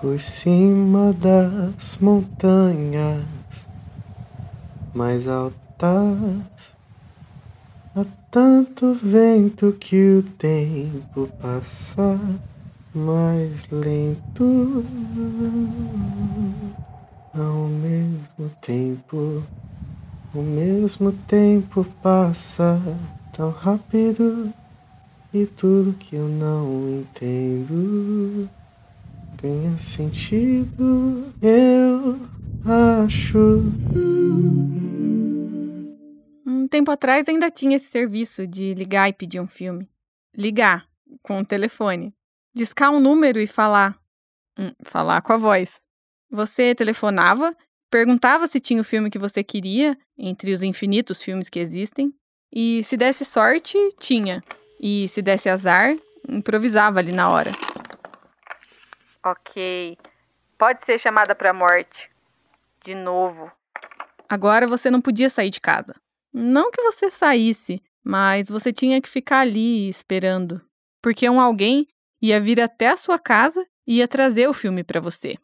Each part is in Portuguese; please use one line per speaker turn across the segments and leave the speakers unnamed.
por cima das montanhas mais altas. Há tanto vento que o tempo passa mais lento. Ao mesmo tempo, o mesmo tempo passa tão rápido e tudo que eu não entendo ganha sentido, eu acho.
Um tempo atrás ainda tinha esse serviço de ligar e pedir um filme. Ligar com o telefone. Discar um número e falar. Hum, falar com a voz. Você telefonava, perguntava se tinha o filme que você queria, entre os infinitos filmes que existem, e se desse sorte, tinha. E se desse azar, improvisava ali na hora. Ok. Pode ser chamada para morte. De novo. Agora você não podia sair de casa. Não que você saísse, mas você tinha que ficar ali esperando. Porque um alguém ia vir até a sua casa e ia trazer o filme para você.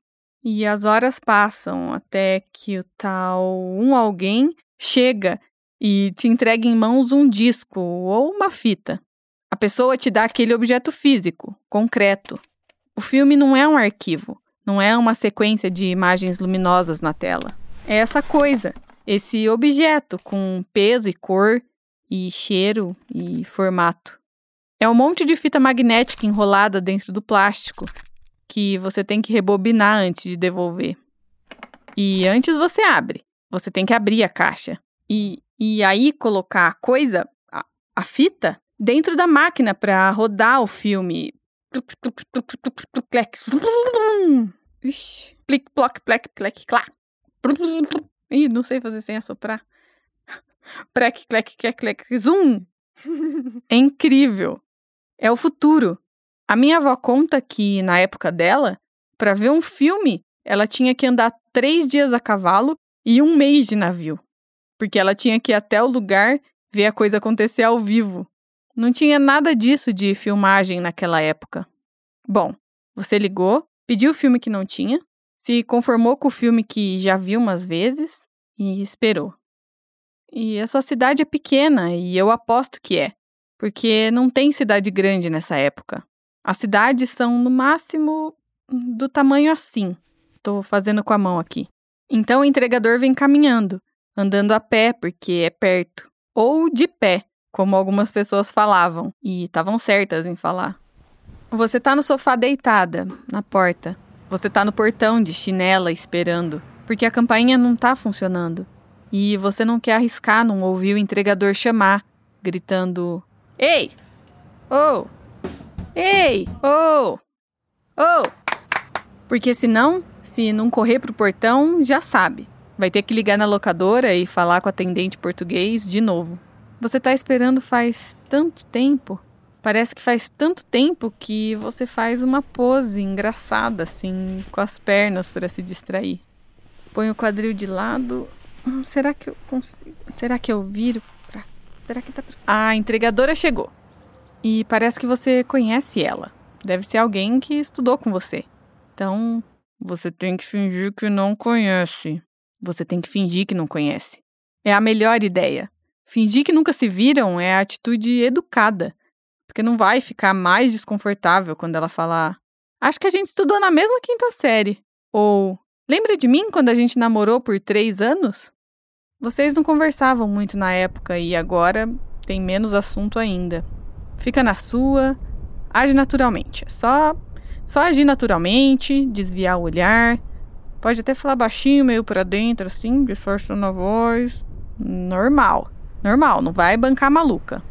E as horas passam até que o tal um alguém chega e te entrega em mãos um disco ou uma fita. A pessoa te dá aquele objeto físico, concreto, o filme não é um arquivo, não é uma sequência de imagens luminosas na tela. É essa coisa, esse objeto com peso e cor, e cheiro e formato. É um monte de fita magnética enrolada dentro do plástico que você tem que rebobinar antes de devolver. E antes você abre, você tem que abrir a caixa. E, e aí colocar a coisa, a, a fita, dentro da máquina para rodar o filme, Plic, ploc, plec, plec, clá. Ih, não sei fazer sem assoprar. Prec, clec, clec, clec, zoom. É incrível. É o futuro. A minha avó conta que, na época dela, para ver um filme, ela tinha que andar três dias a cavalo e um mês de navio. Porque ela tinha que ir até o lugar ver a coisa acontecer ao vivo. Não tinha nada disso de filmagem naquela época. Bom, você ligou, pediu o filme que não tinha, se conformou com o filme que já viu umas vezes e esperou. E a sua cidade é pequena e eu aposto que é, porque não tem cidade grande nessa época. As cidades são no máximo do tamanho assim. Estou fazendo com a mão aqui. Então o entregador vem caminhando, andando a pé porque é perto, ou de pé, como algumas pessoas falavam, e estavam certas em falar. Você tá no sofá deitada, na porta. Você tá no portão de chinela esperando, porque a campainha não tá funcionando. E você não quer arriscar não ouvir o entregador chamar, gritando: Ei! Oh! Ei! Oh! Oh! Porque senão, se não correr pro portão, já sabe. Vai ter que ligar na locadora e falar com o atendente português de novo. Você tá esperando faz tanto tempo. Parece que faz tanto tempo que você faz uma pose engraçada, assim, com as pernas para se distrair. Põe o quadril de lado. Hum, será que eu consigo? Será que eu viro pra. Será que tá pra... A entregadora chegou. E parece que você conhece ela. Deve ser alguém que estudou com você. Então, você tem que fingir que não conhece. Você tem que fingir que não conhece. É a melhor ideia. Fingir que nunca se viram é a atitude educada, porque não vai ficar mais desconfortável quando ela falar: Acho que a gente estudou na mesma quinta série. Ou Lembra de mim quando a gente namorou por três anos? Vocês não conversavam muito na época e agora tem menos assunto ainda. Fica na sua, age naturalmente. É só, só agir naturalmente, desviar o olhar. Pode até falar baixinho, meio para dentro, assim, disfarçando a voz. Normal. Normal, não vai bancar maluca.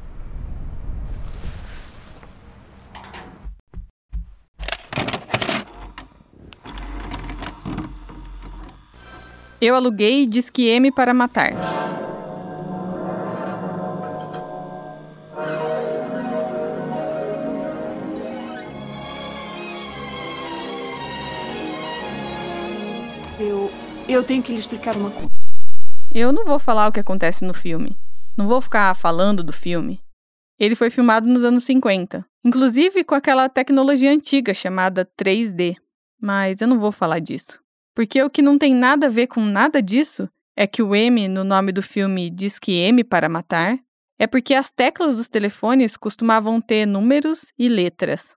Eu aluguei Disque M para matar.
Eu. Eu tenho que lhe explicar uma coisa.
Eu não vou falar o que acontece no filme. Não vou ficar falando do filme. Ele foi filmado nos anos 50, inclusive com aquela tecnologia antiga chamada 3D. Mas eu não vou falar disso. Porque o que não tem nada a ver com nada disso é que o M no nome do filme diz que M para matar, é porque as teclas dos telefones costumavam ter números e letras.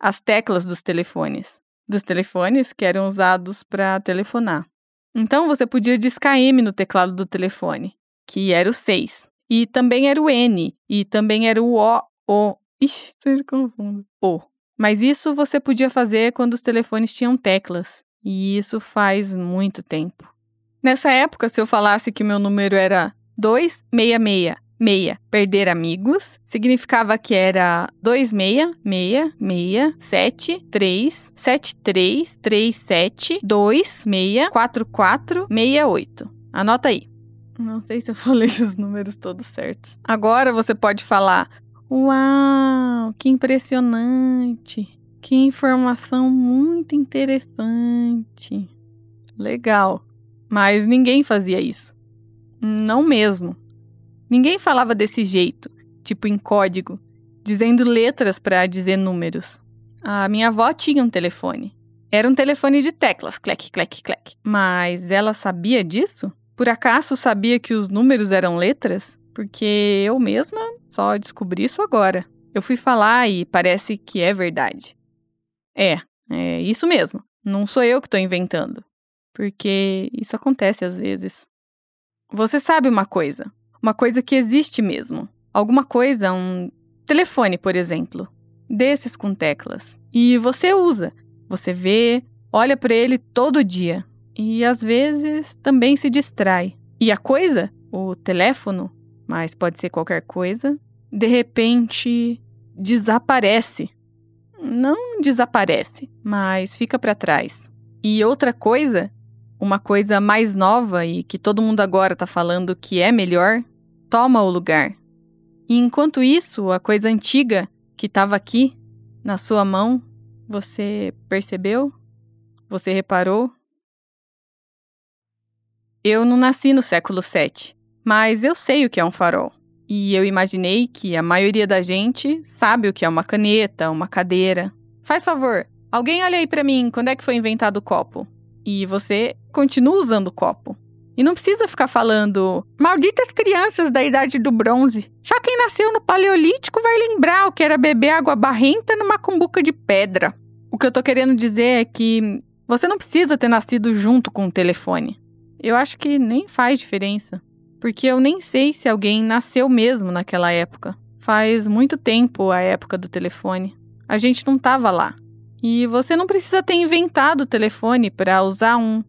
As teclas dos telefones. Dos telefones que eram usados para telefonar. Então você podia discar M no teclado do telefone, que era o 6. E também era o N, e também era o O, O. Ixi, sempre confundo. O. Mas isso você podia fazer quando os telefones tinham teclas. E isso faz muito tempo. Nessa época, se eu falasse que o meu número era 266, meia, perder amigos, significava que era 26, meia, meia, 7, 3, 7, 3, 3, 7, 2, meia, 4, 4, 68. Anota aí. Não sei se eu falei os números todos certos. Agora você pode falar: Uau, que impressionante! Que informação muito interessante. Legal. Mas ninguém fazia isso. Não mesmo. Ninguém falava desse jeito, tipo em código, dizendo letras para dizer números. A minha avó tinha um telefone. Era um telefone de teclas, clec, clec, clec. Mas ela sabia disso? Por acaso sabia que os números eram letras? Porque eu mesma só descobri isso agora. Eu fui falar e parece que é verdade. É, é isso mesmo. Não sou eu que estou inventando. Porque isso acontece às vezes. Você sabe uma coisa? Uma coisa que existe mesmo. Alguma coisa, um telefone, por exemplo. Desses com teclas. E você usa. Você vê, olha para ele todo dia. E às vezes também se distrai. E a coisa, o teléfono, mas pode ser qualquer coisa, de repente desaparece. Não desaparece, mas fica para trás. E outra coisa uma coisa mais nova e que todo mundo agora está falando que é melhor, toma o lugar. E enquanto isso, a coisa antiga que estava aqui, na sua mão, você percebeu? Você reparou? Eu não nasci no século VII, mas eu sei o que é um farol. E eu imaginei que a maioria da gente sabe o que é uma caneta, uma cadeira. Faz favor, alguém olha aí para mim, quando é que foi inventado o copo? E você continua usando o copo. E não precisa ficar falando, malditas crianças da idade do bronze. Só quem nasceu no Paleolítico vai lembrar o que era beber água barrenta numa cumbuca de pedra. O que eu tô querendo dizer é que você não precisa ter nascido junto com o telefone. Eu acho que nem faz diferença. Porque eu nem sei se alguém nasceu mesmo naquela época. Faz muito tempo a época do telefone. A gente não tava lá. E você não precisa ter inventado o telefone para usar um.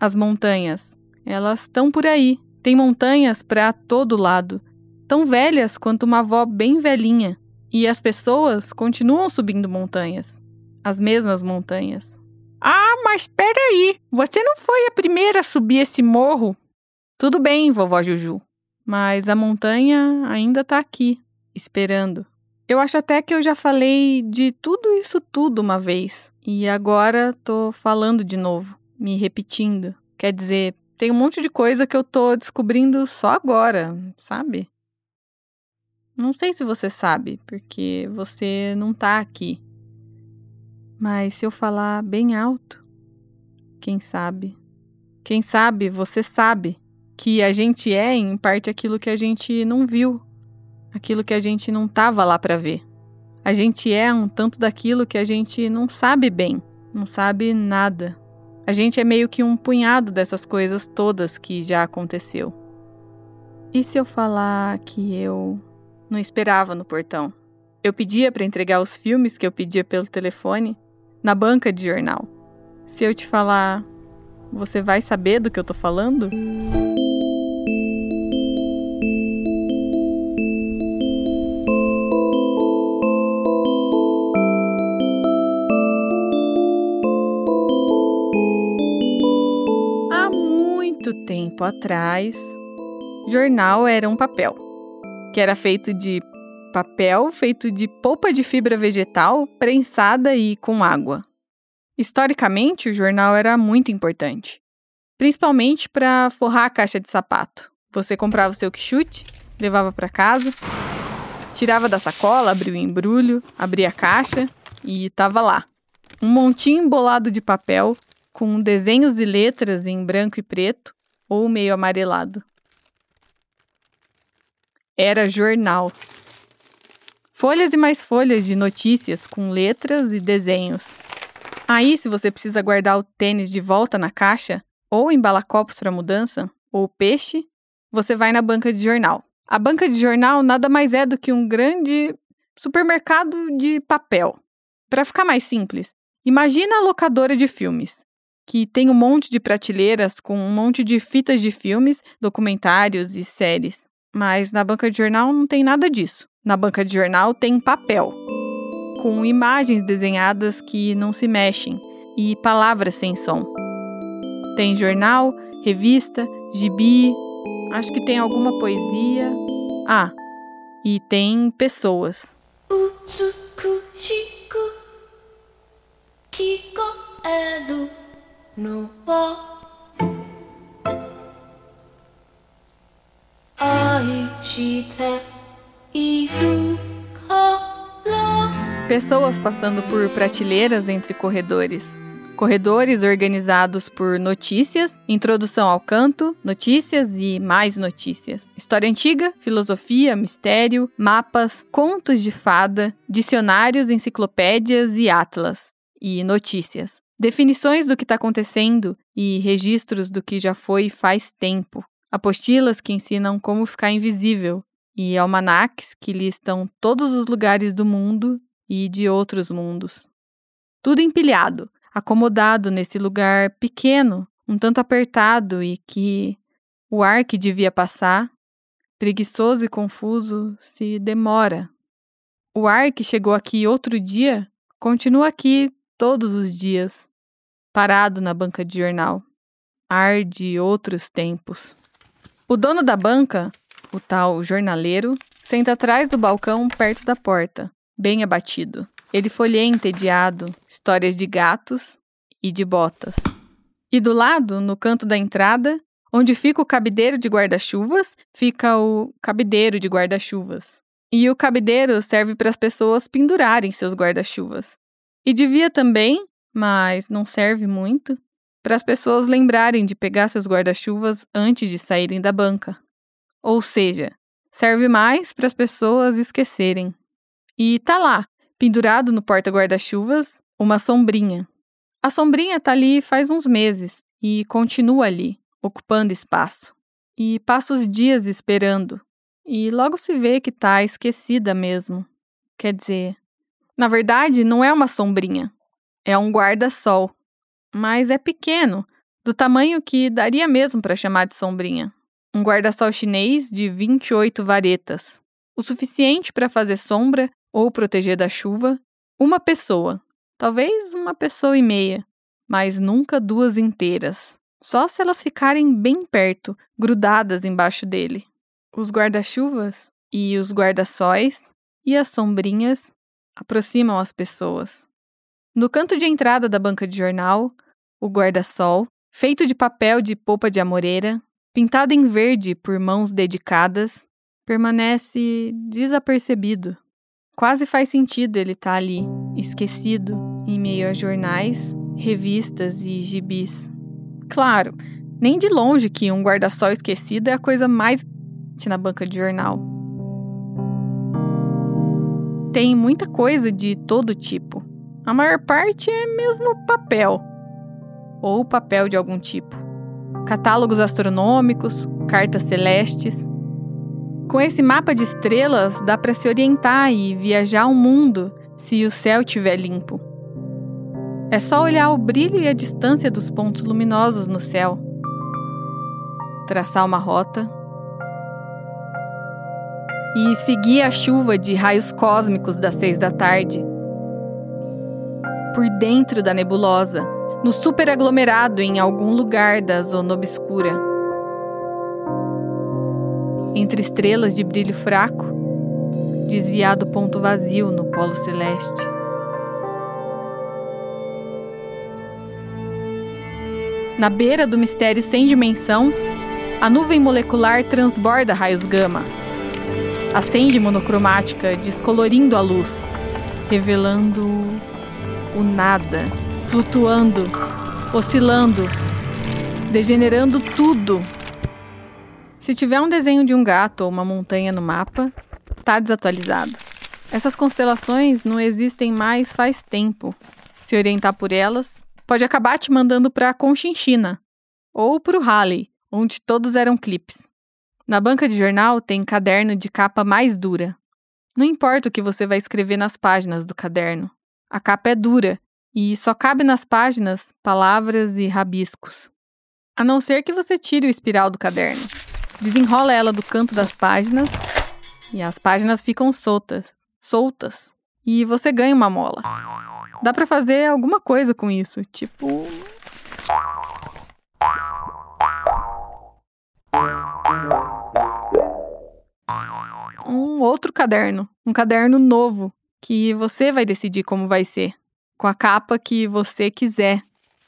As montanhas, elas estão por aí. Tem montanhas para todo lado, tão velhas quanto uma avó bem velhinha. E as pessoas continuam subindo montanhas, as mesmas montanhas. Ah, mas espera aí, você não foi a primeira a subir esse morro? Tudo bem, vovó Juju, mas a montanha ainda está aqui, esperando. Eu acho até que eu já falei de tudo isso tudo uma vez. E agora tô falando de novo, me repetindo. Quer dizer, tem um monte de coisa que eu tô descobrindo só agora, sabe? Não sei se você sabe, porque você não tá aqui. Mas se eu falar bem alto, quem sabe? Quem sabe você sabe que a gente é, em parte, aquilo que a gente não viu aquilo que a gente não estava lá para ver. A gente é um tanto daquilo que a gente não sabe bem, não sabe nada. A gente é meio que um punhado dessas coisas todas que já aconteceu. E se eu falar que eu não esperava no portão? Eu pedia para entregar os filmes que eu pedia pelo telefone na banca de jornal. Se eu te falar, você vai saber do que eu tô falando? muito tempo atrás, jornal era um papel, que era feito de papel feito de polpa de fibra vegetal prensada e com água. Historicamente, o jornal era muito importante, principalmente para forrar a caixa de sapato. Você comprava o seu quichute, levava para casa, tirava da sacola, abria o embrulho, abria a caixa e estava lá. Um montinho embolado de papel com desenhos e letras em branco e preto ou meio amarelado. Era jornal. Folhas e mais folhas de notícias com letras e desenhos. Aí, se você precisa guardar o tênis de volta na caixa, ou embalar copos para mudança, ou peixe, você vai na banca de jornal. A banca de jornal nada mais é do que um grande supermercado de papel. Para ficar mais simples, imagina a locadora de filmes, que tem um monte de prateleiras com um monte de fitas de filmes, documentários e séries. Mas na banca de jornal não tem nada disso. Na banca de jornal tem papel, com imagens desenhadas que não se mexem e palavras sem som. Tem jornal, revista, gibi, acho que tem alguma poesia. Ah, e tem pessoas. Pessoas passando por prateleiras entre corredores. Corredores organizados por notícias, introdução ao canto, notícias e mais notícias. História antiga, filosofia, mistério, mapas, contos de fada, dicionários, enciclopédias e atlas. E notícias. Definições do que está acontecendo e registros do que já foi faz tempo. Apostilas que ensinam como ficar invisível e almanaques que listam todos os lugares do mundo e de outros mundos. Tudo empilhado, acomodado nesse lugar pequeno, um tanto apertado e que o ar que devia passar, preguiçoso e confuso, se demora. O ar que chegou aqui outro dia continua aqui todos os dias, parado na banca de jornal. Ar de outros tempos. O dono da banca, o tal jornaleiro, senta atrás do balcão perto da porta, bem abatido. Ele folheia entediado histórias de gatos e de botas. E do lado, no canto da entrada, onde fica o cabideiro de guarda-chuvas, fica o cabideiro de guarda-chuvas. E o cabideiro serve para as pessoas pendurarem seus guarda-chuvas. E devia também, mas não serve muito, para as pessoas lembrarem de pegar seus guarda-chuvas antes de saírem da banca. Ou seja, serve mais para as pessoas esquecerem. E tá lá, pendurado no porta-guarda-chuvas, uma sombrinha. A sombrinha tá ali faz uns meses e continua ali, ocupando espaço. E passa os dias esperando. E logo se vê que tá esquecida mesmo. Quer dizer, na verdade, não é uma sombrinha. É um guarda-sol. Mas é pequeno, do tamanho que daria mesmo para chamar de sombrinha. Um guarda-sol chinês de 28 varetas. O suficiente para fazer sombra ou proteger da chuva, uma pessoa, talvez uma pessoa e meia, mas nunca duas inteiras, só se elas ficarem bem perto, grudadas embaixo dele. Os guarda-chuvas e os guarda-sóis e as sombrinhas aproximam as pessoas. No canto de entrada da banca de jornal, o guarda-sol, feito de papel de polpa de amoreira, pintado em verde por mãos dedicadas, permanece desapercebido. Quase faz sentido ele estar tá ali, esquecido, em meio a jornais, revistas e gibis. Claro, nem de longe que um guarda-sol esquecido é a coisa mais na banca de jornal. Tem muita coisa de todo tipo. A maior parte é mesmo papel, ou papel de algum tipo. Catálogos astronômicos, cartas celestes, com esse mapa de estrelas, dá para se orientar e viajar o mundo se o céu estiver limpo. É só olhar o brilho e a distância dos pontos luminosos no céu, traçar uma rota e seguir a chuva de raios cósmicos das seis da tarde. Por dentro da nebulosa, no superaglomerado em algum lugar da zona obscura entre estrelas de brilho fraco, desviado ponto vazio no polo celeste. Na beira do mistério sem dimensão, a nuvem molecular transborda raios gama. Acende monocromática, descolorindo a luz, revelando o nada, flutuando, oscilando, degenerando tudo. Se tiver um desenho de um gato ou uma montanha no mapa, tá desatualizado. Essas constelações não existem mais faz tempo. Se orientar por elas, pode acabar te mandando para Conchinchina ou para o Halley, onde todos eram clipes. Na banca de jornal tem caderno de capa mais dura. Não importa o que você vai escrever nas páginas do caderno. A capa é dura e só cabe nas páginas palavras e rabiscos. A não ser que você tire o espiral do caderno. Desenrola ela do canto das páginas e as páginas ficam soltas, soltas, e você ganha uma mola. Dá para fazer alguma coisa com isso, tipo um outro caderno, um caderno novo, que você vai decidir como vai ser, com a capa que você quiser.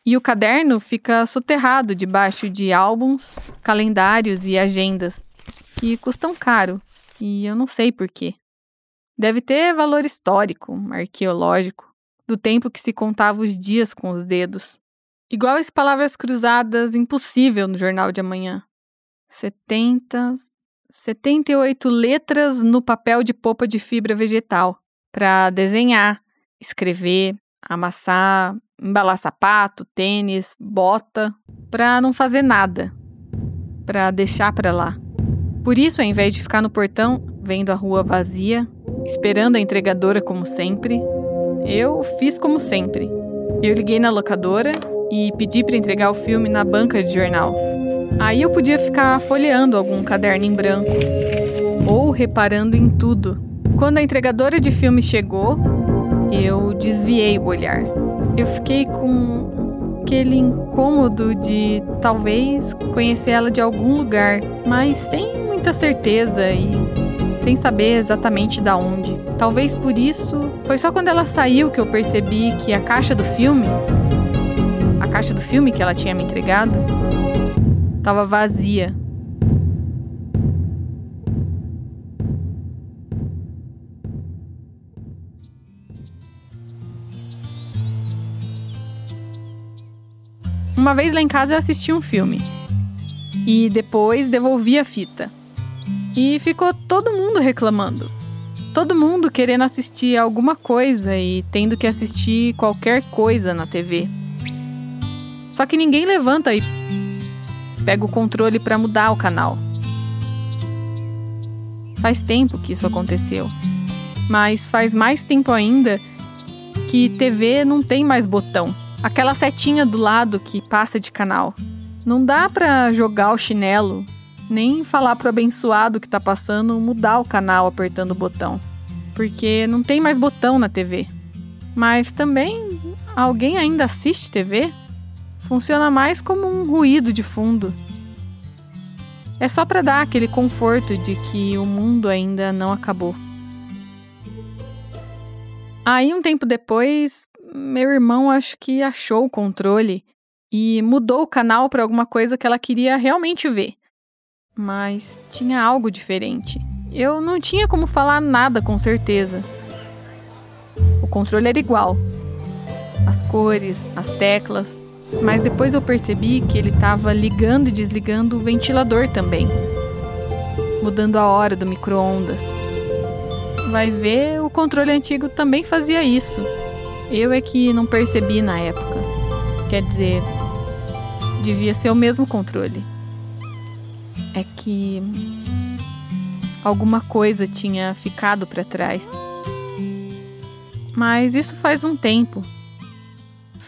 E o caderno fica soterrado debaixo de álbuns, calendários e agendas, que custam caro, e eu não sei porquê. Deve ter valor histórico, arqueológico, do tempo que se contava os dias com os dedos. Igual as palavras cruzadas impossível no jornal de amanhã. 70, 78 letras no papel de polpa de fibra vegetal para desenhar, escrever, amassar, embalar sapato, tênis, bota, para não fazer nada, para deixar para lá. Por isso, ao invés de ficar no portão, vendo a rua vazia, esperando a entregadora como sempre, eu fiz como sempre. Eu liguei na locadora e pedi para entregar o filme na banca de jornal. Aí eu podia ficar folheando algum caderno em branco ou reparando em tudo. Quando a entregadora de filme chegou, eu desviei o olhar. Eu fiquei com aquele incômodo de talvez conhecer ela de algum lugar, mas sem muita certeza e sem saber exatamente da onde. Talvez por isso, foi só quando ela saiu que eu percebi que a caixa do filme, a caixa do filme que ela tinha me entregado, estava vazia. Uma vez lá em casa eu assisti um filme e depois devolvi a fita. E ficou todo mundo reclamando. Todo mundo querendo assistir alguma coisa e tendo que assistir qualquer coisa na TV. Só que ninguém levanta e pega o controle para mudar o canal. Faz tempo que isso aconteceu. Mas faz mais tempo ainda que TV não tem mais botão. Aquela setinha do lado que passa de canal. Não dá para jogar o chinelo, nem falar pro abençoado que tá passando mudar o canal apertando o botão. Porque não tem mais botão na TV. Mas também alguém ainda assiste TV? funciona mais como um ruído de fundo. É só para dar aquele conforto de que o mundo ainda não acabou. Aí, um tempo depois, meu irmão acho que achou o controle e mudou o canal para alguma coisa que ela queria realmente ver. Mas tinha algo diferente. Eu não tinha como falar nada com certeza. O controle era igual. As cores, as teclas, mas depois eu percebi que ele estava ligando e desligando o ventilador também, mudando a hora do micro-ondas. Vai ver, o controle antigo também fazia isso. Eu é que não percebi na época. Quer dizer, devia ser o mesmo controle. É que alguma coisa tinha ficado para trás. Mas isso faz um tempo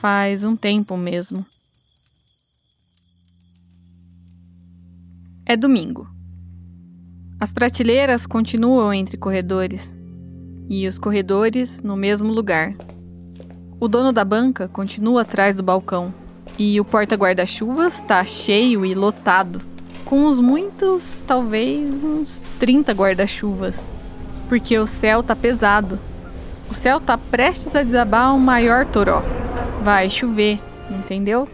faz um tempo mesmo. É domingo. As prateleiras continuam entre corredores e os corredores no mesmo lugar. O dono da banca continua atrás do balcão e o porta-guarda-chuvas está cheio e lotado, com uns muitos, talvez uns 30 guarda-chuvas, porque o céu tá pesado. O céu tá prestes a desabar um maior toró. Vai chover, entendeu?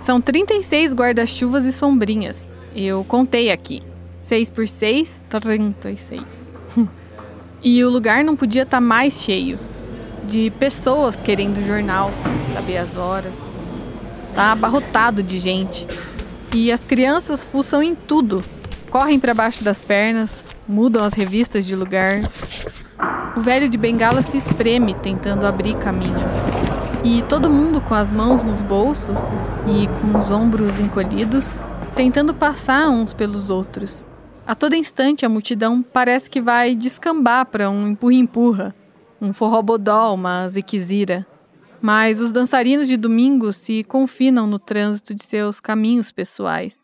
São 36 guarda-chuvas e sombrinhas. Eu contei aqui. 6 por 6, 36. e o lugar não podia estar tá mais cheio. De pessoas querendo jornal, saber as horas. Tá abarrotado de gente. E as crianças fuçam em tudo. Correm para baixo das pernas, mudam as revistas de lugar. O velho de bengala se espreme tentando abrir caminho. E todo mundo com as mãos nos bolsos e com os ombros encolhidos, tentando passar uns pelos outros. A todo instante a multidão parece que vai descambar para um empurra-empurra, um forrobodó, uma ziquezira. Mas os dançarinos de domingo se confinam no trânsito de seus caminhos pessoais.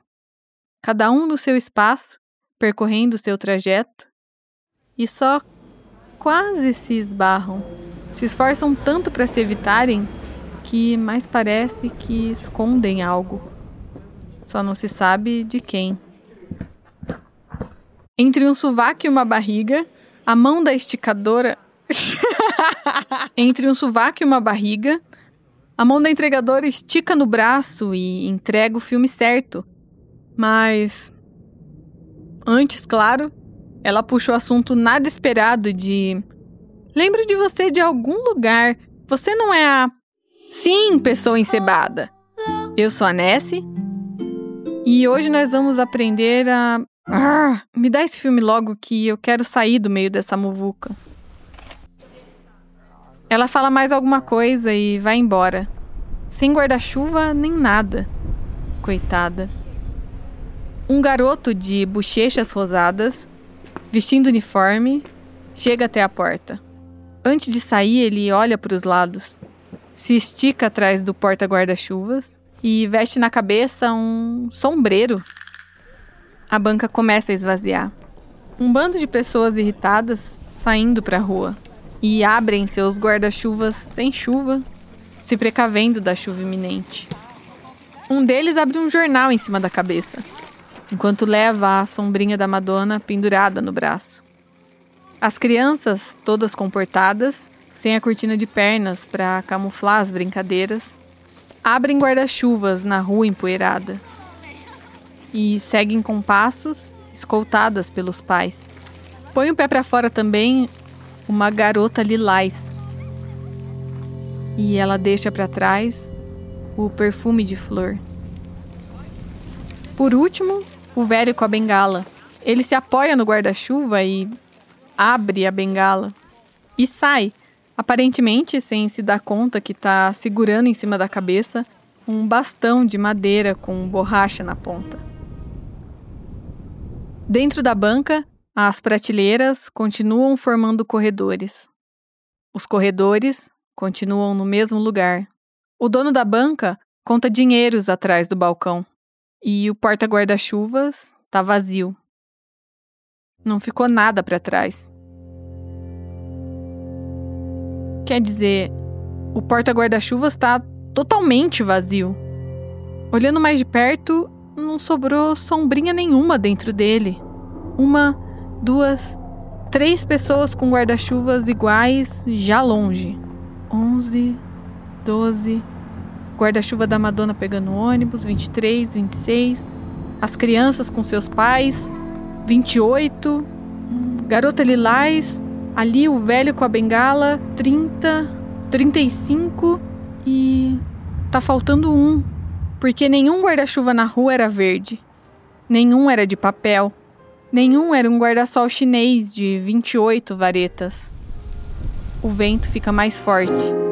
Cada um no seu espaço, percorrendo seu trajeto, e só quase se esbarram. Se esforçam tanto para se evitarem que mais parece que escondem algo. Só não se sabe de quem. Entre um sovaco e uma barriga, a mão da esticadora. Entre um sovaco e uma barriga, a mão da entregadora estica no braço e entrega o filme certo. Mas. Antes, claro, ela puxa o assunto nada esperado de. Lembro de você de algum lugar. Você não é a. Sim, pessoa encebada. Eu sou a Nessie. E hoje nós vamos aprender a ah, me dá esse filme logo que eu quero sair do meio dessa muvuca. Ela fala mais alguma coisa e vai embora. Sem guarda-chuva nem nada. Coitada. Um garoto de bochechas rosadas, vestindo uniforme, chega até a porta. Antes de sair, ele olha para os lados, se estica atrás do porta-guarda-chuvas e veste na cabeça um sombreiro a banca começa a esvaziar. Um bando de pessoas irritadas saindo para a rua e abrem seus guarda-chuvas sem chuva, se precavendo da chuva iminente. Um deles abre um jornal em cima da cabeça, enquanto leva a sombrinha da Madonna pendurada no braço. As crianças, todas comportadas, sem a cortina de pernas para camuflar as brincadeiras, abrem guarda-chuvas na rua empoeirada e seguem com passos, escoltadas pelos pais. Põe o pé para fora também uma garota lilás. E ela deixa para trás o perfume de flor. Por último, o velho com a bengala. Ele se apoia no guarda-chuva e abre a bengala e sai, aparentemente sem se dar conta que está segurando em cima da cabeça um bastão de madeira com borracha na ponta. Dentro da banca, as prateleiras continuam formando corredores. Os corredores continuam no mesmo lugar. O dono da banca conta dinheiros atrás do balcão. E o porta-guarda-chuvas está vazio. Não ficou nada para trás. Quer dizer, o porta-guarda-chuvas está totalmente vazio. Olhando mais de perto, não sobrou sombrinha nenhuma dentro dele. Uma, duas, três pessoas com guarda-chuvas iguais já longe. Onze, doze. Guarda-chuva da Madonna pegando ônibus, 23, 26. As crianças com seus pais, 28. Garota Lilás, ali o velho com a bengala, 30, 35 e tá faltando um porque nenhum guarda-chuva na rua era verde, nenhum era de papel, nenhum era um guarda-sol chinês de 28 varetas. O vento fica mais forte.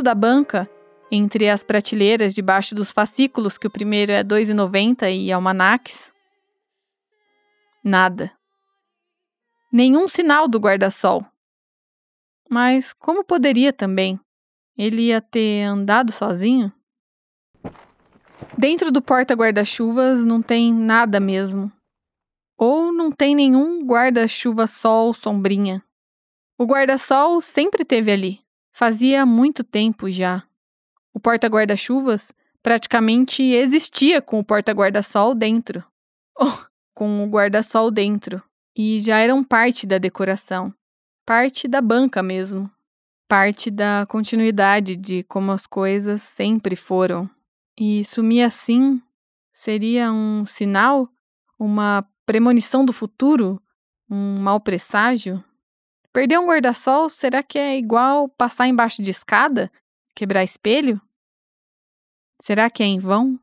Fundo da banca, entre as prateleiras debaixo dos fascículos, que o primeiro é R$ 2,90 e almanaques, nada. Nenhum sinal do guarda-sol. Mas como poderia também? Ele ia ter andado sozinho? Dentro do porta-guarda-chuvas não tem nada mesmo. Ou não tem nenhum guarda-chuva-sol sombrinha. O guarda-sol sempre teve ali. Fazia muito tempo já. O porta-guarda-chuvas praticamente existia com o porta-guarda-sol dentro. Oh, com o guarda-sol dentro. E já eram parte da decoração. Parte da banca mesmo. Parte da continuidade de como as coisas sempre foram. E sumir assim seria um sinal? Uma premonição do futuro? Um mau presságio? Perder um guarda-sol será que é igual passar embaixo de escada? Quebrar espelho? Será que é em vão?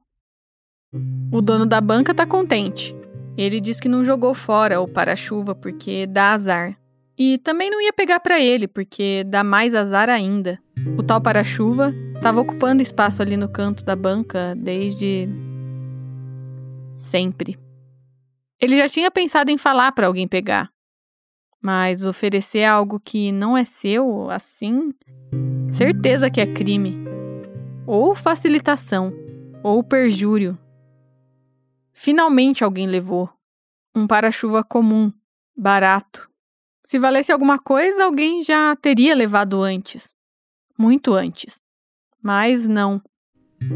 O dono da banca tá contente. Ele diz que não jogou fora o para-chuva porque dá azar. E também não ia pegar para ele porque dá mais azar ainda. O tal para-chuva estava ocupando espaço ali no canto da banca desde sempre. Ele já tinha pensado em falar para alguém pegar, mas oferecer algo que não é seu, assim, certeza que é crime. Ou facilitação, ou perjúrio. Finalmente alguém levou. Um para-chuva comum, barato. Se valesse alguma coisa, alguém já teria levado antes. Muito antes. Mas não.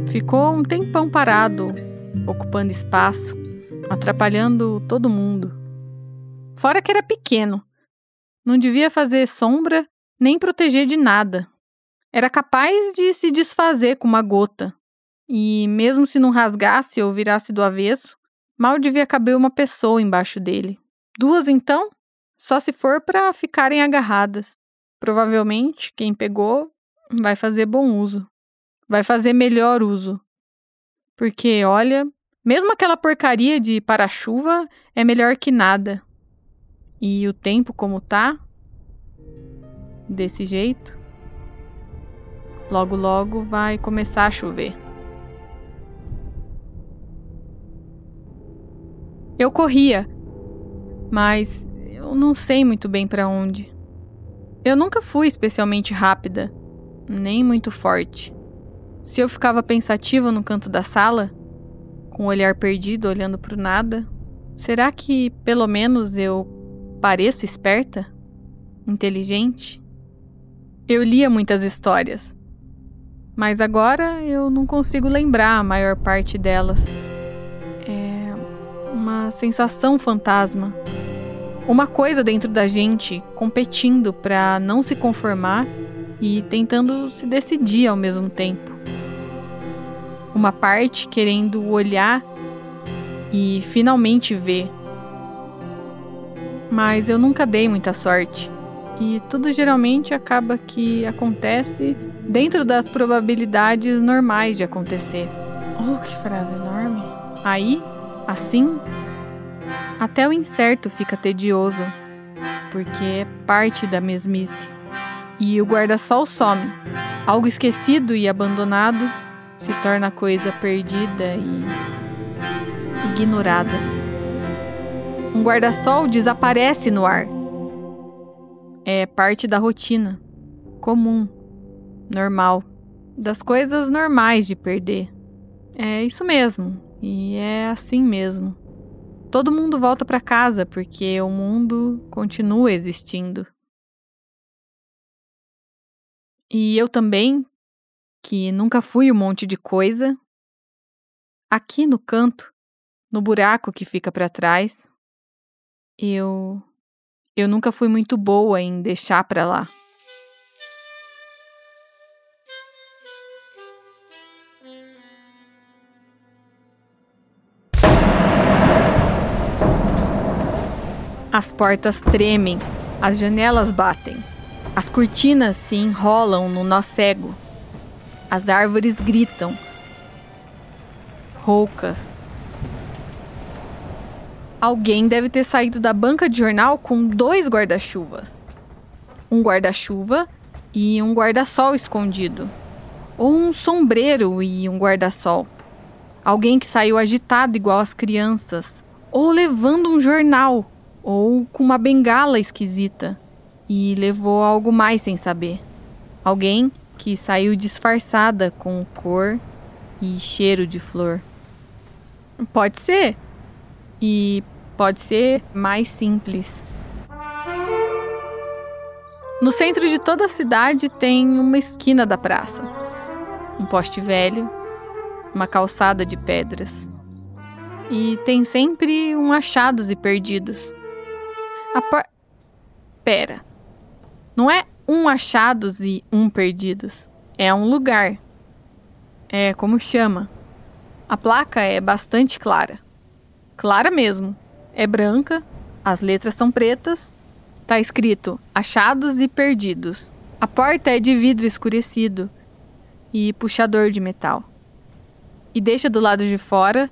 Ficou um tempão parado, ocupando espaço, atrapalhando todo mundo. Fora que era pequeno, não devia fazer sombra nem proteger de nada. Era capaz de se desfazer com uma gota. E mesmo se não rasgasse ou virasse do avesso, mal devia caber uma pessoa embaixo dele. Duas então? Só se for para ficarem agarradas. Provavelmente quem pegou vai fazer bom uso. Vai fazer melhor uso. Porque, olha, mesmo aquela porcaria de para-chuva é melhor que nada. E o tempo como tá, desse jeito, logo logo vai começar a chover. Eu corria, mas eu não sei muito bem para onde. Eu nunca fui especialmente rápida, nem muito forte. Se eu ficava pensativa no canto da sala, com o olhar perdido olhando para nada, será que pelo menos eu Pareço esperta? Inteligente? Eu lia muitas histórias, mas agora eu não consigo lembrar a maior parte delas. É uma sensação fantasma. Uma coisa dentro da gente competindo para não se conformar e tentando se decidir ao mesmo tempo. Uma parte querendo olhar e finalmente ver mas eu nunca dei muita sorte. E tudo geralmente acaba que acontece dentro das probabilidades normais de acontecer. Oh, que frase enorme! Aí, assim, até o incerto fica tedioso, porque é parte da mesmice. E o guarda-sol some. Algo esquecido e abandonado se torna coisa perdida e ignorada. Um guarda-sol desaparece no ar. É parte da rotina, comum, normal, das coisas normais de perder. É isso mesmo, e é assim mesmo. Todo mundo volta para casa porque o mundo continua existindo. E eu também, que nunca fui um monte de coisa, aqui no canto, no buraco que fica para trás, eu. Eu nunca fui muito boa em deixar pra lá. As portas tremem, as janelas batem, as cortinas se enrolam no nó cego, as árvores gritam, roucas, Alguém deve ter saído da banca de jornal com dois guarda-chuvas. Um guarda-chuva e um guarda-sol escondido. Ou um sombreiro e um guarda-sol. Alguém que saiu agitado igual as crianças. Ou levando um jornal. Ou com uma bengala esquisita. E levou algo mais sem saber. Alguém que saiu disfarçada com cor e cheiro de flor. Pode ser. E pode ser mais simples. No centro de toda a cidade tem uma esquina da praça. um poste velho, uma calçada de pedras. E tem sempre um achados e perdidos. A por... Pera. Não é um achados e um perdidos. É um lugar. É como chama. A placa é bastante clara. Clara mesmo. É branca, as letras são pretas. Tá escrito achados e perdidos. A porta é de vidro escurecido e puxador de metal. E deixa do lado de fora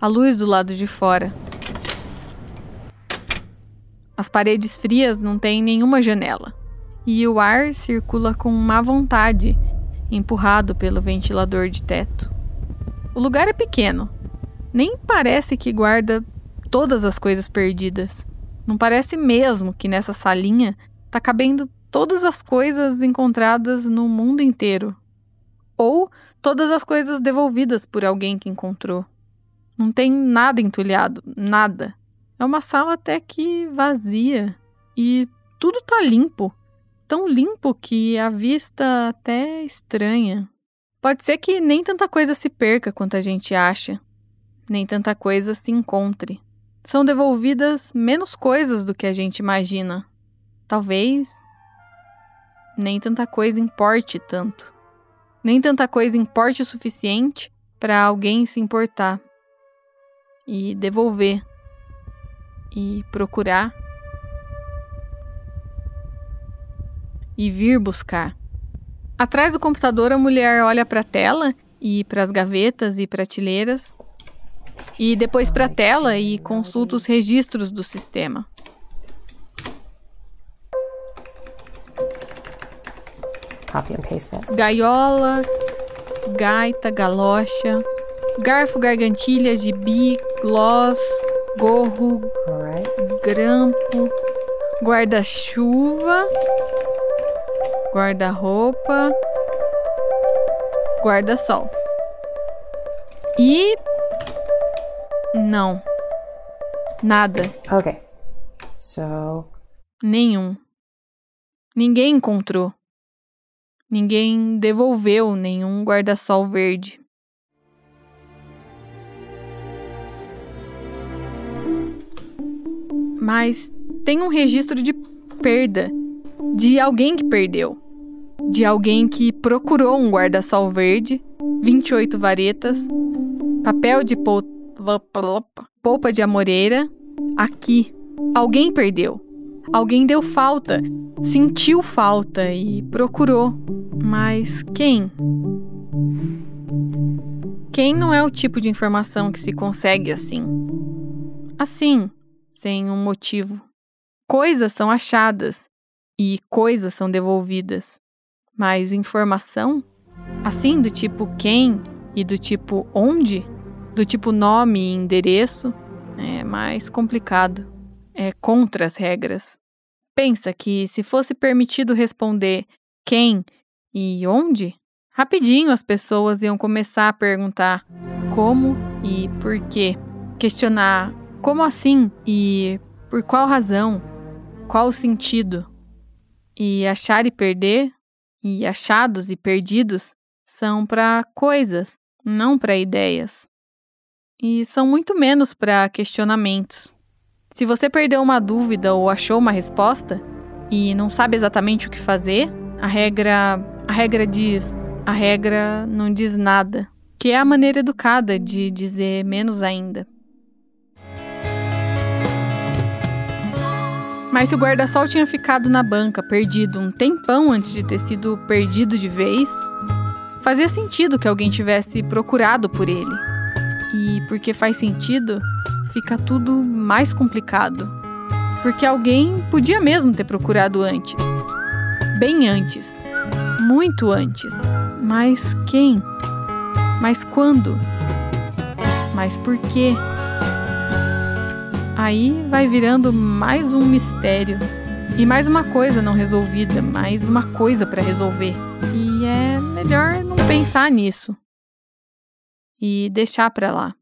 a luz do lado de fora. As paredes frias não têm nenhuma janela e o ar circula com má vontade, empurrado pelo ventilador de teto. O lugar é pequeno, nem parece que guarda todas as coisas perdidas. Não parece mesmo que nessa salinha tá cabendo todas as coisas encontradas no mundo inteiro. Ou todas as coisas devolvidas por alguém que encontrou. Não tem nada entulhado, nada. É uma sala até que vazia e tudo tá limpo. Tão limpo que a vista até estranha. Pode ser que nem tanta coisa se perca quanto a gente acha, nem tanta coisa se encontre. São devolvidas menos coisas do que a gente imagina. Talvez nem tanta coisa importe tanto. Nem tanta coisa importe o suficiente para alguém se importar e devolver e procurar e vir buscar. Atrás do computador, a mulher olha para a tela e para as gavetas e prateleiras e depois para a tela e consulta os registros do sistema.
Copy and paste this.
Gaiola, gaita, galocha, garfo, gargantilha, gibi, gloss, gorro, grampo, guarda-chuva, guarda-roupa, guarda-sol. E. Não. Nada.
Okay. So,
Nenhum. Ninguém encontrou. Ninguém devolveu nenhum guarda-sol verde. Mas tem um registro de perda de alguém que perdeu, de alguém que procurou um guarda-sol verde, 28 varetas, papel de polpa de amoreira, aqui. Alguém perdeu. Alguém deu falta, sentiu falta e procurou. Mas quem? Quem não é o tipo de informação que se consegue assim? Assim, sem um motivo. Coisas são achadas e coisas são devolvidas. Mas informação? Assim, do tipo quem e do tipo onde? Do tipo nome e endereço? É mais complicado. É contra as regras. Pensa que se fosse permitido responder quem e onde, rapidinho as pessoas iam começar a perguntar como e por quê. Questionar como assim e por qual razão, qual o sentido. E achar e perder, e achados e perdidos, são para coisas, não para ideias. E são muito menos para questionamentos. Se você perdeu uma dúvida ou achou uma resposta e não sabe exatamente o que fazer, a regra, a regra diz, a regra não diz nada, que é a maneira educada de dizer menos ainda. Mas se o guarda-sol tinha ficado na banca, perdido um tempão antes de ter sido perdido de vez, fazia sentido que alguém tivesse procurado por ele. E porque faz sentido, fica tudo mais complicado. Porque alguém podia mesmo ter procurado antes. Bem antes. Muito antes. Mas quem? Mas quando? Mas por quê? Aí vai virando mais um mistério. E mais uma coisa não resolvida, mais uma coisa para resolver. E é melhor não pensar nisso. E deixar pra lá.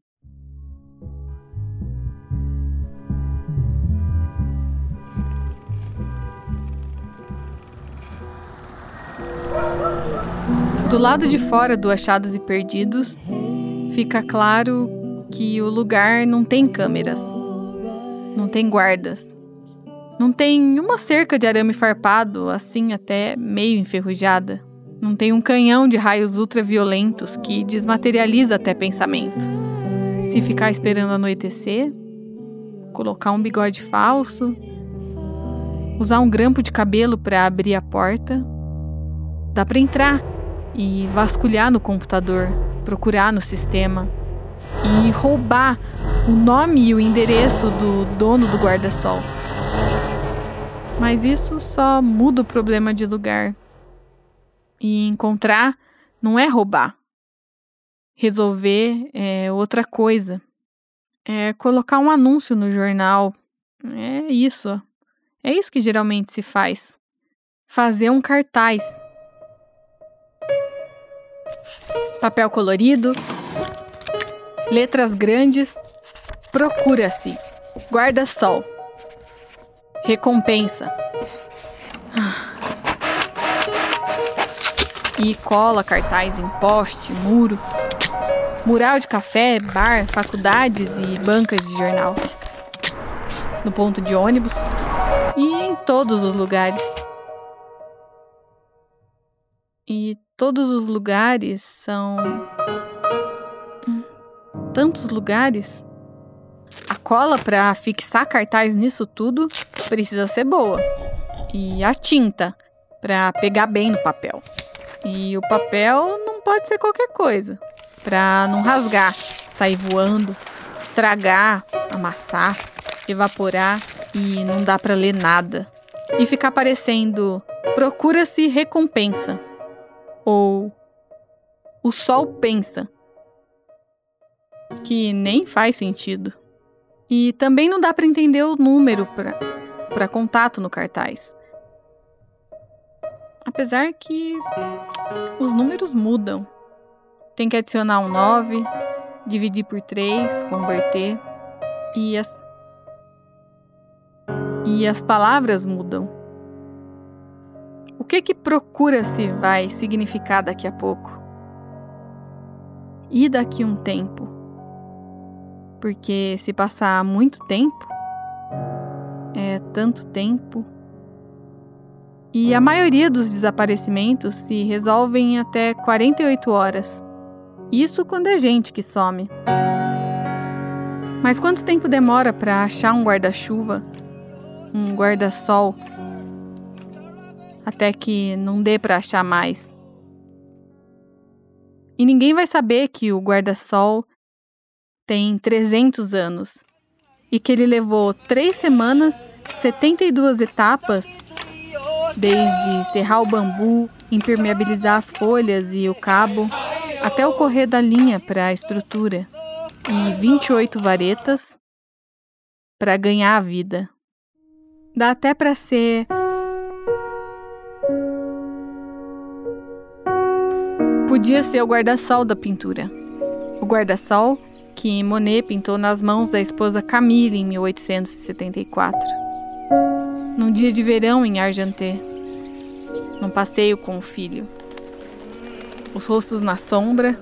Do lado de fora do Achados e Perdidos, fica claro que o lugar não tem câmeras, não tem guardas, não tem uma cerca de arame farpado, assim até meio enferrujada. Não tem um canhão de raios ultraviolentos que desmaterializa até pensamento. Se ficar esperando anoitecer, colocar um bigode falso, usar um grampo de cabelo para abrir a porta, dá para entrar e vasculhar no computador, procurar no sistema e roubar o nome e o endereço do dono do guarda-sol. Mas isso só muda o problema de lugar. E encontrar não é roubar. Resolver é outra coisa. É colocar um anúncio no jornal. É isso. É isso que geralmente se faz. Fazer um cartaz. Papel colorido, letras grandes, procura-se, guarda-sol, recompensa. E cola cartaz em poste, muro, mural de café, bar, faculdades e bancas de jornal. No ponto de ônibus e em todos os lugares. E todos os lugares são. Hum, tantos lugares. A cola para fixar cartaz nisso tudo precisa ser boa. E a tinta para pegar bem no papel. E o papel não pode ser qualquer coisa. Pra não rasgar, sair voando, estragar, amassar, evaporar e não dá para ler nada. E ficar parecendo procura-se recompensa. Ou o sol pensa. Que nem faz sentido. E também não dá para entender o número para contato no cartaz. Apesar que os números mudam. Tem que adicionar um 9, dividir por 3, converter. E as, e as palavras mudam. O que que procura-se vai significar daqui a pouco? E daqui um tempo? Porque se passar muito tempo, é tanto tempo e a maioria dos desaparecimentos se resolvem em até 48 horas. Isso quando é gente que some. Mas quanto tempo demora para achar um guarda-chuva, um guarda-sol, até que não dê para achar mais? E ninguém vai saber que o guarda-sol tem 300 anos e que ele levou três semanas, 72 etapas desde serrar o bambu, impermeabilizar as folhas e o cabo, até o correr da linha para a estrutura, e 28 varetas para ganhar a vida. Dá até para ser Podia ser o guarda-sol da pintura. O guarda-sol que Monet pintou nas mãos da esposa Camille em 1874 num dia de verão em Argenté, num passeio com o filho. Os rostos na sombra,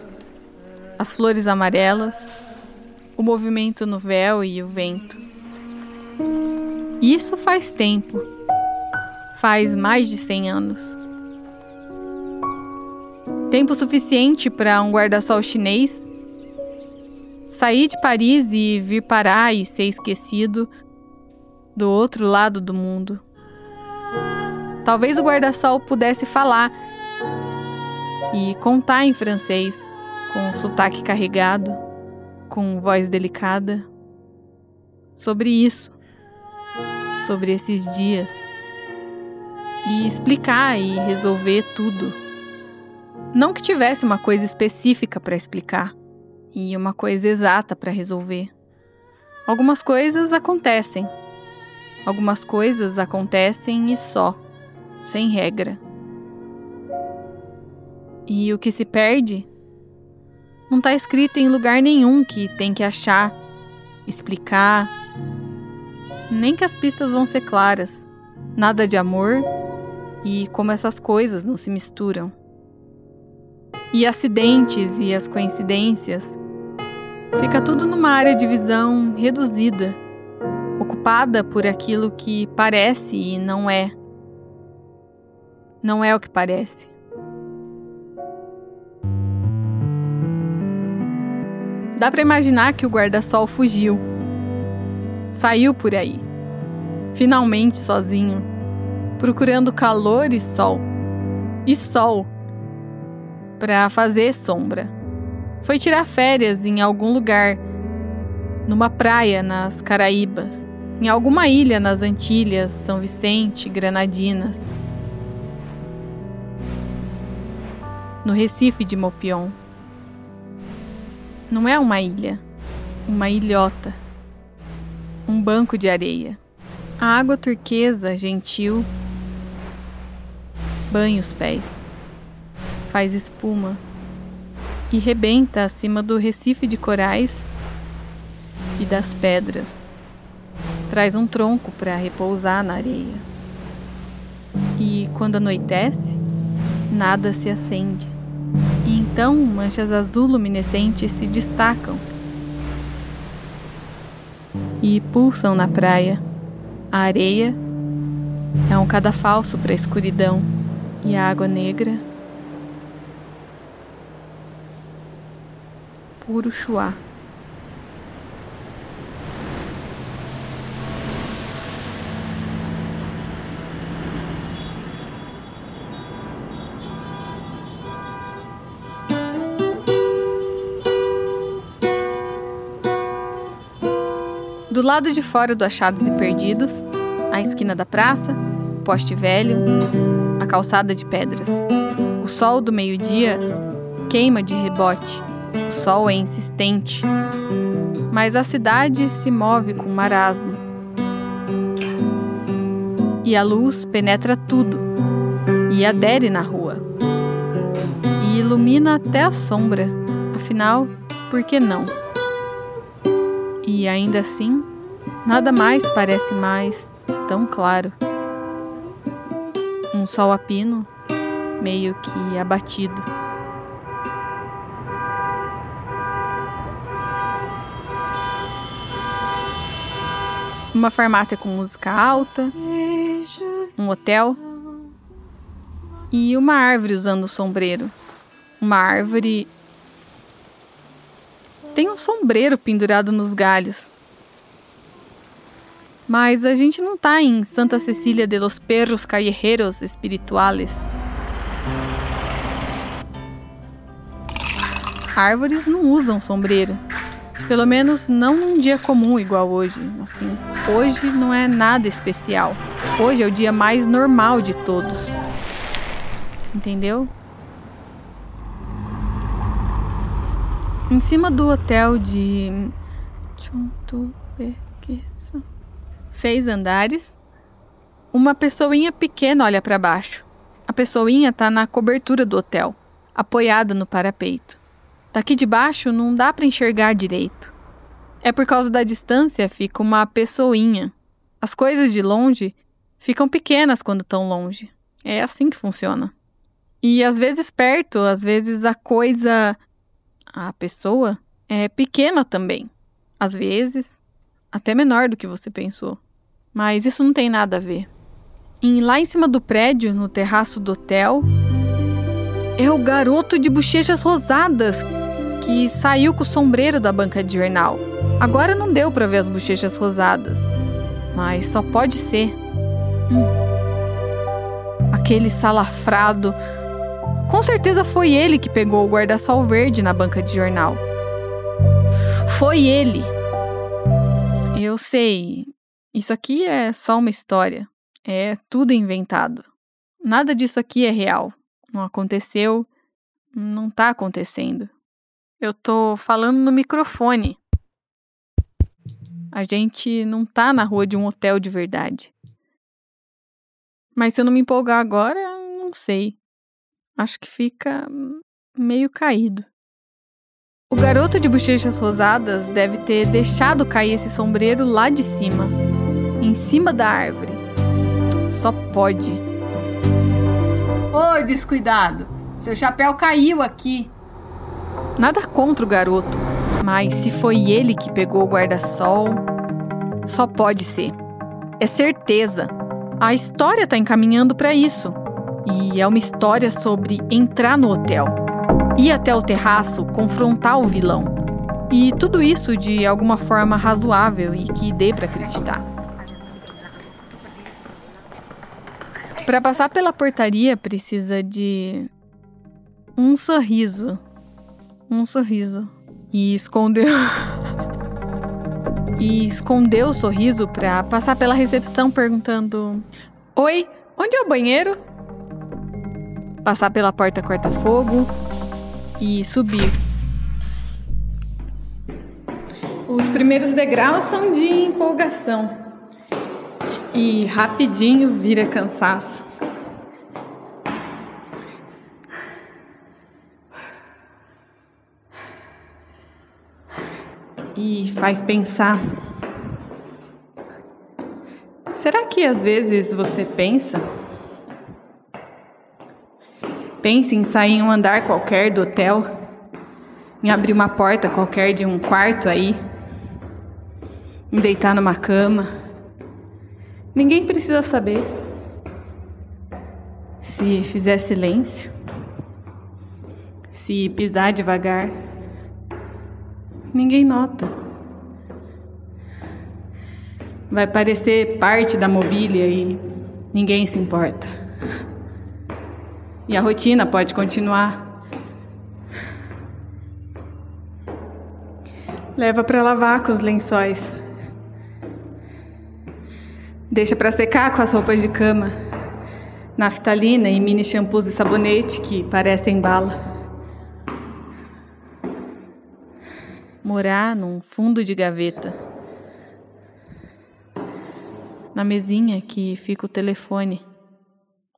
as flores amarelas, o movimento no véu e o vento. Isso faz tempo. Faz mais de 100 anos. Tempo suficiente para um guarda-sol chinês sair de Paris e vir parar e ser esquecido do outro lado do mundo. Talvez o guarda-sol pudesse falar e contar em francês, com sotaque carregado, com voz delicada, sobre isso, sobre esses dias, e explicar e resolver tudo. Não que tivesse uma coisa específica para explicar e uma coisa exata para resolver. Algumas coisas acontecem Algumas coisas acontecem e só, sem regra. E o que se perde não está escrito em lugar nenhum que tem que achar, explicar, nem que as pistas vão ser claras. Nada de amor e como essas coisas não se misturam. E acidentes e as coincidências. Fica tudo numa área de visão reduzida, ocupada por aquilo que parece e não é. Não é o que parece. Dá para imaginar que o guarda-sol fugiu. Saiu por aí. Finalmente sozinho, procurando calor e sol. E sol para fazer sombra. Foi tirar férias em algum lugar, numa praia nas Caraíbas, em alguma ilha nas Antilhas, São Vicente, Granadinas. No Recife de Mopion. Não é uma ilha, uma ilhota, um banco de areia. A água turquesa, gentil, banha os pés faz espuma e rebenta acima do recife de corais e das pedras. Traz um tronco para repousar na areia. E quando anoitece, nada se acende. E então manchas azul luminescentes se destacam e pulsam na praia. A areia é um cadafalso para a escuridão e a água negra puro chua. Do lado de fora do Achados e Perdidos, a esquina da praça, o poste velho, a calçada de pedras. O sol do meio-dia queima de rebote o sol é insistente, mas a cidade se move com marasmo. E a luz penetra tudo e adere na rua. E ilumina até a sombra. Afinal, por que não? E ainda assim, nada mais parece mais tão claro. Um sol a pino, meio que abatido. uma farmácia com música alta, um hotel e uma árvore usando sombreiro. Uma árvore. Tem um sombreiro pendurado nos galhos. Mas a gente não tá em Santa Cecília de los Perros Callejeros Espirituales. Árvores não usam sombreiro. Pelo menos não num dia comum igual hoje. Assim, hoje não é nada especial. Hoje é o dia mais normal de todos. Entendeu? Em cima do hotel de seis andares, uma pessoinha pequena olha para baixo. A pessoinha tá na cobertura do hotel, apoiada no parapeito. Daqui de baixo não dá para enxergar direito. É por causa da distância fica uma pessoinha. As coisas de longe ficam pequenas quando estão longe. É assim que funciona. E às vezes perto, às vezes a coisa, a pessoa, é pequena também. Às vezes, até menor do que você pensou. Mas isso não tem nada a ver. E lá em cima do prédio, no terraço do hotel, é o garoto de bochechas rosadas que saiu com o sombreiro da banca de jornal. Agora não deu para ver as bochechas rosadas, mas só pode ser. Hum. Aquele salafrado. Com certeza foi ele que pegou o guarda-sol verde na banca de jornal. Foi ele. Eu sei. Isso aqui é só uma história. É tudo inventado. Nada disso aqui é real. Não aconteceu. Não tá acontecendo. Eu tô falando no microfone. A gente não tá na rua de um hotel de verdade. Mas se eu não me empolgar agora, não sei. Acho que fica meio caído. O garoto de bochechas rosadas deve ter deixado cair esse sombreiro lá de cima, em cima da árvore. Só pode.
Ô, descuidado! Seu chapéu caiu aqui.
Nada contra o garoto, mas se foi ele que pegou o guarda-sol, só pode ser. É certeza. A história tá encaminhando para isso. E é uma história sobre entrar no hotel, ir até o terraço, confrontar o vilão. E tudo isso de alguma forma razoável e que dê para acreditar. Para passar pela portaria precisa de um sorriso. Um sorriso. E escondeu. e escondeu o sorriso para passar pela recepção perguntando: Oi, onde é o banheiro? Passar pela porta corta-fogo e subir. Os primeiros degraus são de empolgação e rapidinho vira cansaço. E faz pensar. Será que às vezes você pensa? Pense em sair em um andar qualquer do hotel, em abrir uma porta qualquer de um quarto aí, em deitar numa cama Ninguém precisa saber. Se fizer silêncio, se pisar devagar, ninguém nota. Vai parecer parte da mobília e ninguém se importa. E a rotina pode continuar. Leva para lavar com os lençóis. Deixa para secar com as roupas de cama, naftalina e mini shampoos e sabonete que parecem bala. Morar num fundo de gaveta. Na mesinha que fica o telefone,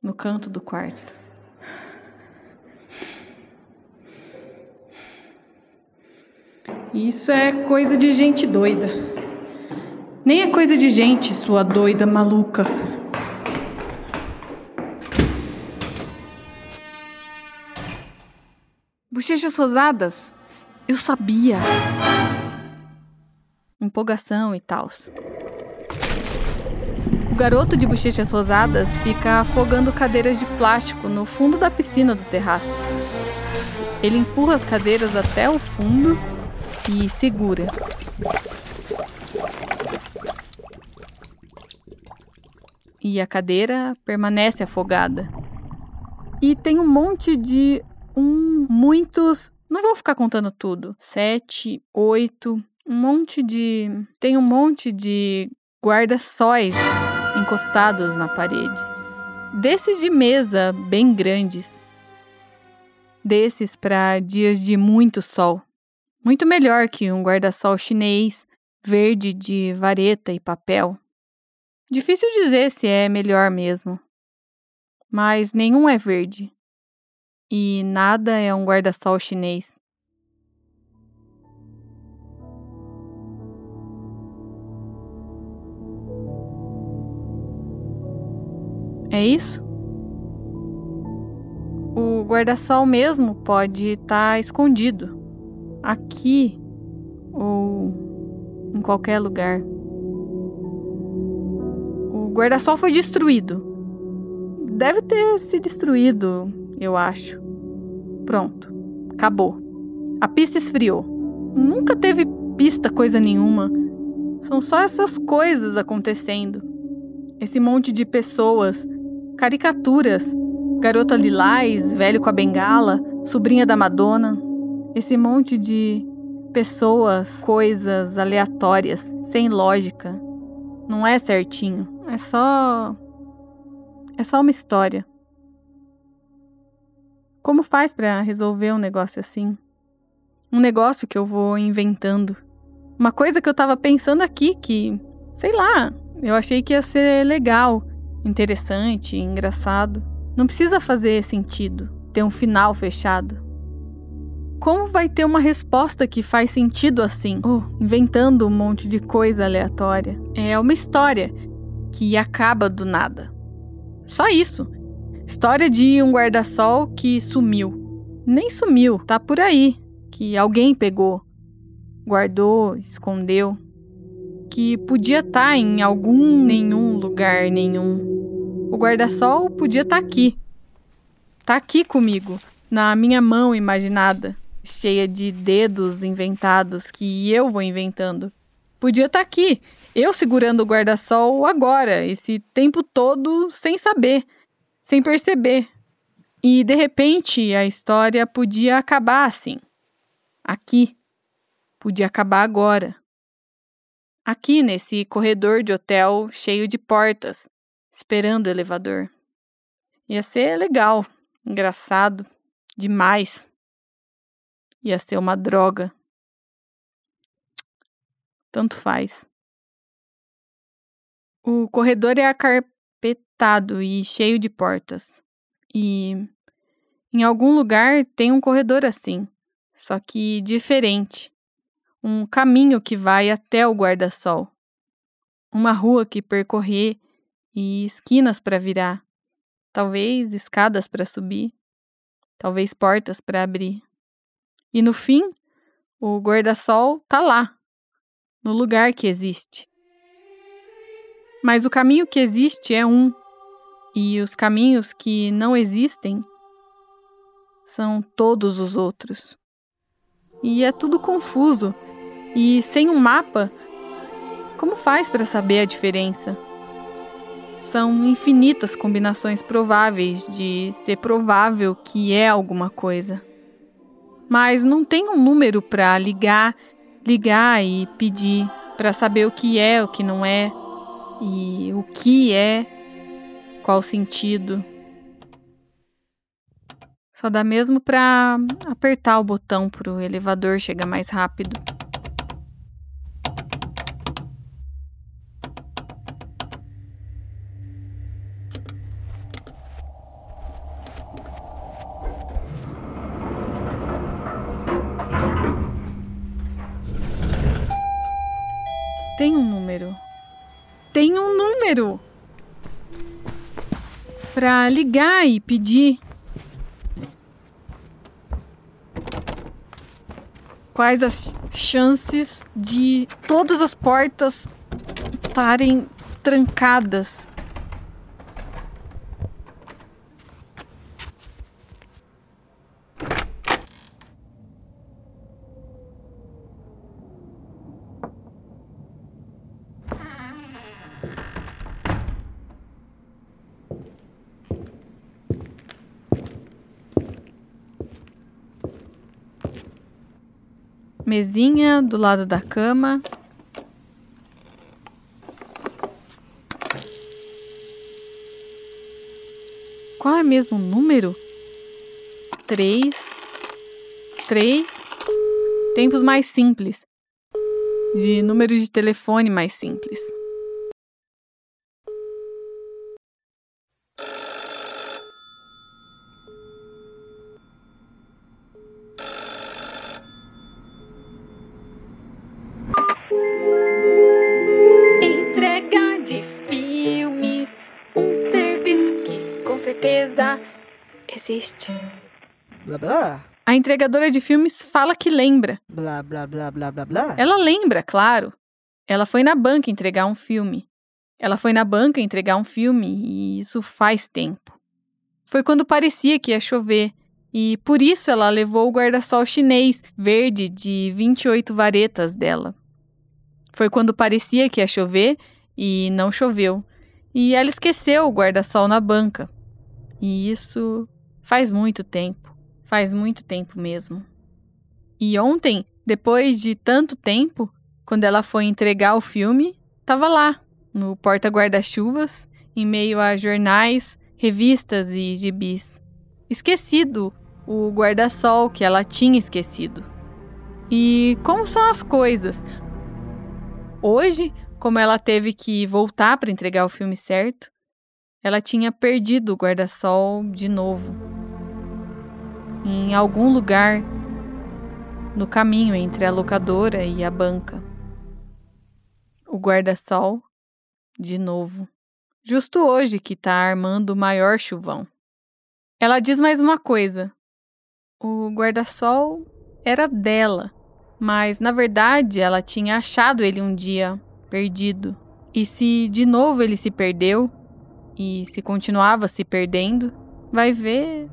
no canto do quarto. Isso é coisa de gente doida. Nem é coisa de gente, sua doida maluca. Bochechas rosadas. Eu sabia. Empolgação e tal. O garoto de bochechas rosadas fica afogando cadeiras de plástico no fundo da piscina do terraço. Ele empurra as cadeiras até o fundo e segura. E a cadeira permanece afogada. E tem um monte de. Um, muitos. Não vou ficar contando tudo. Sete, oito. Um monte de. Tem um monte de guarda-sóis encostados na parede. Desses de mesa bem grandes. Desses para dias de muito sol. Muito melhor que um guarda-sol chinês verde de vareta e papel. Difícil dizer se é melhor mesmo. Mas nenhum é verde. E nada é um guarda-sol chinês. É isso? O guarda-sol mesmo pode estar tá escondido aqui ou em qualquer lugar guarda-sol foi destruído. Deve ter se destruído, eu acho. Pronto, acabou. A pista esfriou. Nunca teve pista coisa nenhuma. São só essas coisas acontecendo. Esse monte de pessoas, caricaturas, garota lilás, velho com a bengala, sobrinha da Madonna. Esse monte de pessoas, coisas aleatórias, sem lógica. Não é certinho. É só. É só uma história. Como faz para resolver um negócio assim? Um negócio que eu vou inventando. Uma coisa que eu tava pensando aqui que, sei lá, eu achei que ia ser legal, interessante, engraçado. Não precisa fazer sentido, ter um final fechado. Como vai ter uma resposta que faz sentido assim? Oh, inventando um monte de coisa aleatória. É uma história que acaba do nada. Só isso. História de um guarda-sol que sumiu. Nem sumiu, tá por aí. Que alguém pegou, guardou, escondeu. Que podia estar tá em algum nenhum lugar nenhum. O guarda-sol podia estar tá aqui. Tá aqui comigo, na minha mão imaginada, cheia de dedos inventados que eu vou inventando. Podia estar tá aqui, eu segurando o guarda-sol agora, esse tempo todo sem saber, sem perceber. E de repente a história podia acabar assim. Aqui. Podia acabar agora. Aqui nesse corredor de hotel cheio de portas, esperando o elevador. Ia ser legal, engraçado, demais. Ia ser uma droga. Tanto faz. O corredor é acarpetado e cheio de portas. E em algum lugar tem um corredor assim, só que diferente. Um caminho que vai até o guarda-sol. Uma rua que percorrer e esquinas para virar. Talvez escadas para subir. Talvez portas para abrir. E no fim, o guarda-sol tá lá, no lugar que existe. Mas o caminho que existe é um, e os caminhos que não existem são todos os outros. E é tudo confuso, e sem um mapa, como faz para saber a diferença? São infinitas combinações prováveis de ser provável que é alguma coisa. Mas não tem um número para ligar, ligar e pedir para saber o que é, o que não é e o que é, qual sentido. Só dá mesmo para apertar o botão para o elevador chegar mais rápido. Tem um número tem um número para ligar e pedir. Quais as chances de todas as portas estarem trancadas? Mesinha do lado da cama. Qual é mesmo o número? Três. Três. Tempos mais simples. De números de telefone mais simples. Existe.
Blá blá.
A entregadora de filmes fala que lembra.
Blá blá blá blá blá blá.
Ela lembra, claro. Ela foi na banca entregar um filme. Ela foi na banca entregar um filme e isso faz tempo. Foi quando parecia que ia chover e por isso ela levou o guarda-sol chinês verde de 28 varetas dela. Foi quando parecia que ia chover e não choveu. E ela esqueceu o guarda-sol na banca. E isso Faz muito tempo. Faz muito tempo mesmo. E ontem, depois de tanto tempo, quando ela foi entregar o filme, estava lá, no porta-guarda-chuvas, em meio a jornais, revistas e gibis. Esquecido o guarda-sol que ela tinha esquecido. E como são as coisas? Hoje, como ela teve que voltar para entregar o filme certo, ela tinha perdido o guarda-sol de novo. Em algum lugar no caminho entre a locadora e a banca. O guarda-sol, de novo. Justo hoje que tá armando o maior chuvão. Ela diz mais uma coisa. O guarda-sol era dela, mas na verdade ela tinha achado ele um dia perdido. E se de novo ele se perdeu, e se continuava se perdendo, vai ver,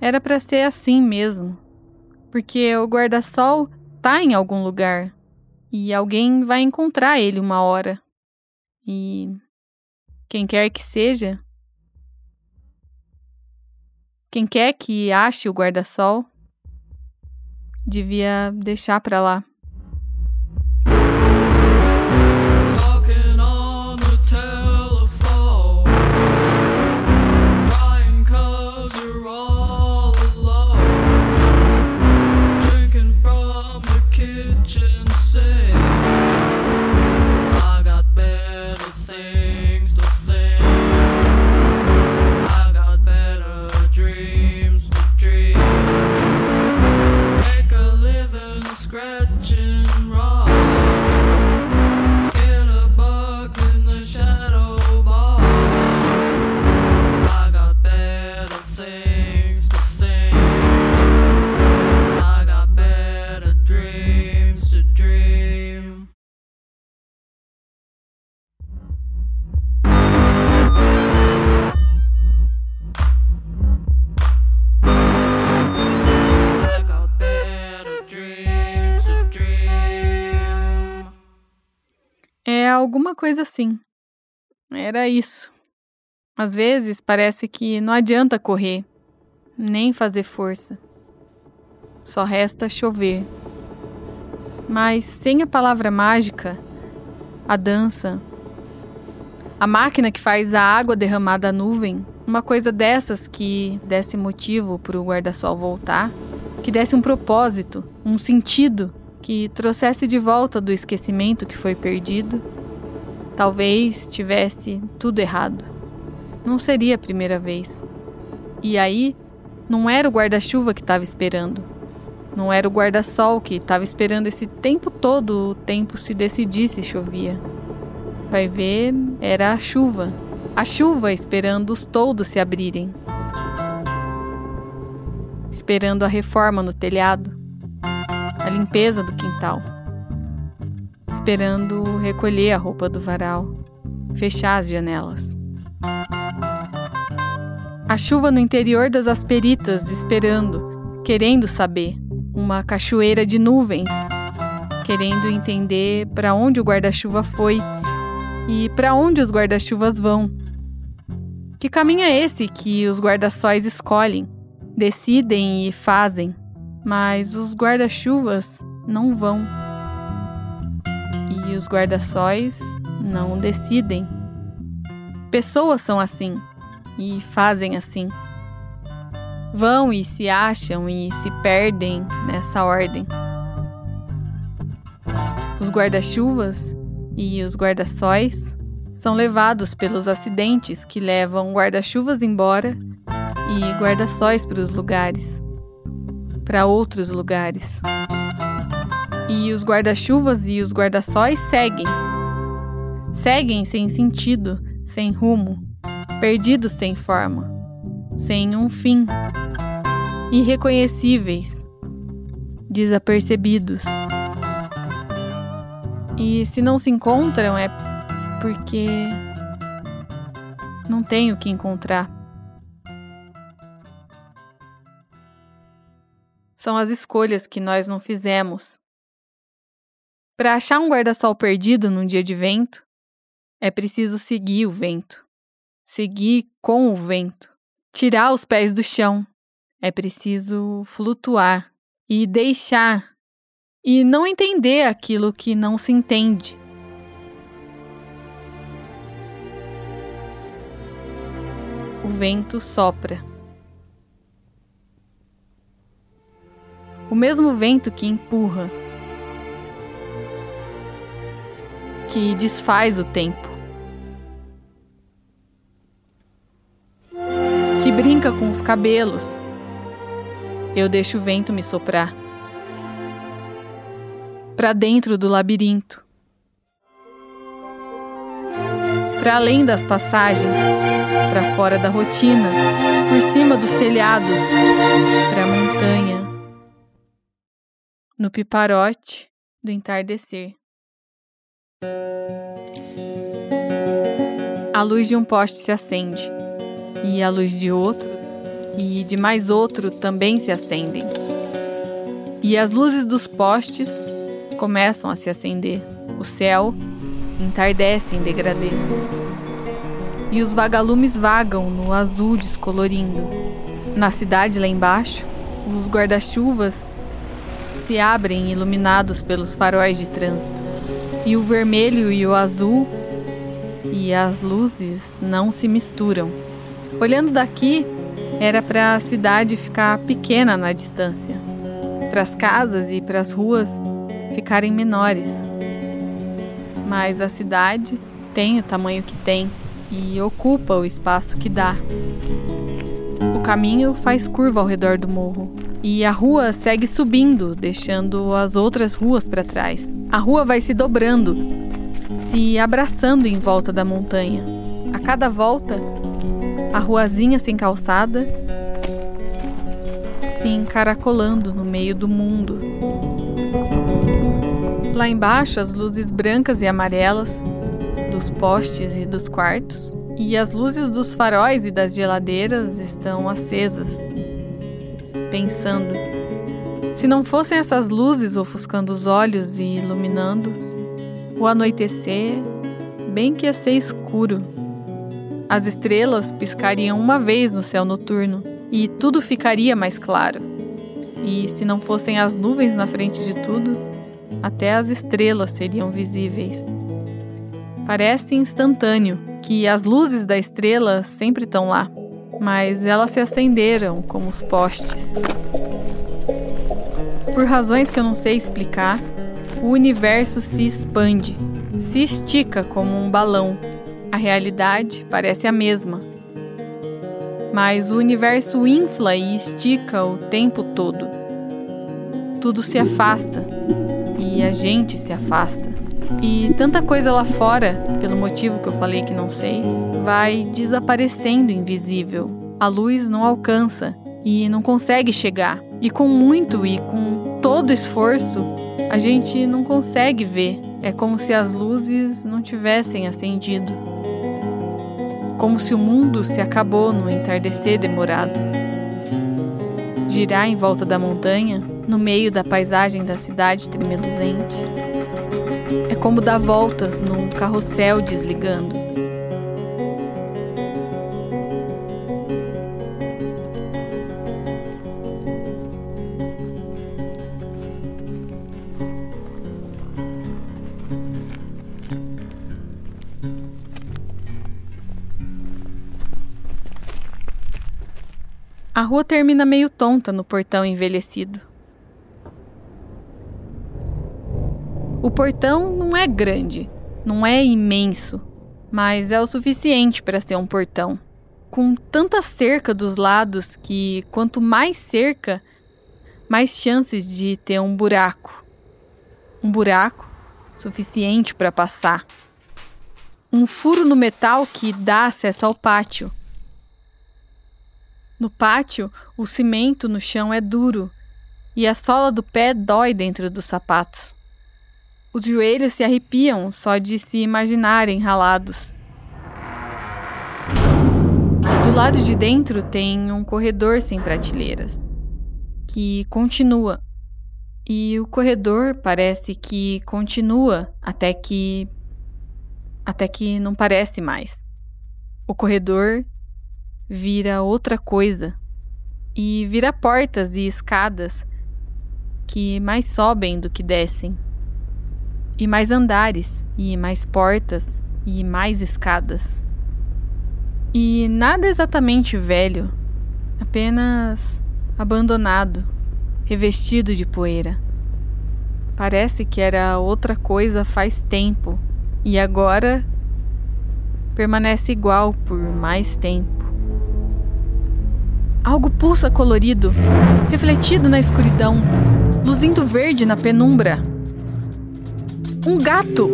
era para ser assim mesmo. Porque o guarda-sol tá em algum lugar e alguém vai encontrar ele uma hora. E quem quer que seja, quem quer que ache o guarda-sol, devia deixar para lá. Alguma coisa assim. Era isso. Às vezes parece que não adianta correr, nem fazer força. Só resta chover. Mas sem a palavra mágica, a dança, a máquina que faz a água derramar da nuvem, uma coisa dessas que desse motivo para o guarda-sol voltar, que desse um propósito, um sentido, que trouxesse de volta do esquecimento que foi perdido, talvez tivesse tudo errado. Não seria a primeira vez. E aí, não era o guarda-chuva que estava esperando. Não era o guarda-sol que estava esperando esse tempo todo o tempo se decidir se chovia. Vai ver, era a chuva. A chuva esperando os toldos se abrirem. Esperando a reforma no telhado. A limpeza do quintal. Esperando recolher a roupa do varal. Fechar as janelas. A chuva no interior das asperitas esperando, querendo saber. Uma cachoeira de nuvens, querendo entender para onde o guarda-chuva foi e para onde os guarda-chuvas vão. Que caminho é esse que os guarda-sóis escolhem, decidem e fazem, mas os guarda-chuvas não vão. E os guarda-sóis não decidem. Pessoas são assim e fazem assim. Vão e se acham e se perdem nessa ordem. Os guarda-chuvas e os guarda-sóis são levados pelos acidentes que levam guarda-chuvas embora e guarda-sóis para os lugares, para outros lugares. E os guarda-chuvas e os guarda-sóis seguem. Seguem sem sentido, sem rumo, perdidos sem forma, sem um fim, irreconhecíveis, desapercebidos. E se não se encontram é porque não tem o que encontrar. São as escolhas que nós não fizemos. Para achar um guarda-sol perdido num dia de vento, é preciso seguir o vento. Seguir com o vento. Tirar os pés do chão. É preciso flutuar e deixar e não entender aquilo que não se entende. O vento sopra. O mesmo vento que empurra, que desfaz o tempo, que brinca com os cabelos. Eu deixo o vento me soprar. Para dentro do labirinto, para além das passagens, para fora da rotina, por cima dos telhados, para a montanha, no piparote do entardecer. A luz de um poste se acende, e a luz de outro, e de mais outro também se acendem. E as luzes dos postes começam a se acender. O céu entardece em degradê. E os vagalumes vagam no azul descolorindo. Na cidade lá embaixo, os guarda-chuvas se abrem iluminados pelos faróis de trânsito. E o vermelho e o azul e as luzes não se misturam. Olhando daqui, era para a cidade ficar pequena na distância, para as casas e para as ruas ficarem menores. Mas a cidade tem o tamanho que tem e ocupa o espaço que dá. O caminho faz curva ao redor do morro e a rua segue subindo, deixando as outras ruas para trás. A rua vai se dobrando, se abraçando em volta da montanha. A cada volta, a ruazinha sem calçada se encaracolando no meio do mundo. Lá embaixo, as luzes brancas e amarelas dos postes e dos quartos, e as luzes dos faróis e das geladeiras estão acesas, pensando. Se não fossem essas luzes ofuscando os olhos e iluminando, o anoitecer bem que ia ser escuro. As estrelas piscariam uma vez no céu noturno e tudo ficaria mais claro. E se não fossem as nuvens na frente de tudo, até as estrelas seriam visíveis. Parece instantâneo que as luzes da estrela sempre estão lá, mas elas se acenderam como os postes. Por razões que eu não sei explicar, o universo se expande, se estica como um balão. A realidade parece a mesma. Mas o universo infla e estica o tempo todo. Tudo se afasta e a gente se afasta. E tanta coisa lá fora, pelo motivo que eu falei que não sei, vai desaparecendo invisível. A luz não alcança e não consegue chegar. E com muito e com todo esforço, a gente não consegue ver. É como se as luzes não tivessem acendido. Como se o mundo se acabou no entardecer demorado. Girar em volta da montanha, no meio da paisagem da cidade tremeluzente. É como dar voltas num carrossel desligando. Rua termina meio tonta no portão envelhecido. O portão não é grande, não é imenso, mas é o suficiente para ser um portão. Com tanta cerca dos lados que, quanto mais cerca, mais chances de ter um buraco. Um buraco suficiente para passar. Um furo no metal que dá acesso ao pátio no pátio, o cimento no chão é duro e a sola do pé dói dentro dos sapatos. Os joelhos se arrepiam só de se imaginarem ralados. Do lado de dentro tem um corredor sem prateleiras, que continua. E o corredor parece que continua até que. até que não parece mais. O corredor vira outra coisa e vira portas e escadas que mais sobem do que descem, e mais andares, e mais portas, e mais escadas. E nada exatamente velho, apenas abandonado, revestido de poeira. Parece que era outra coisa faz tempo e agora permanece igual por mais tempo. Algo pulsa colorido, refletido na escuridão, luzindo verde na penumbra. Um gato!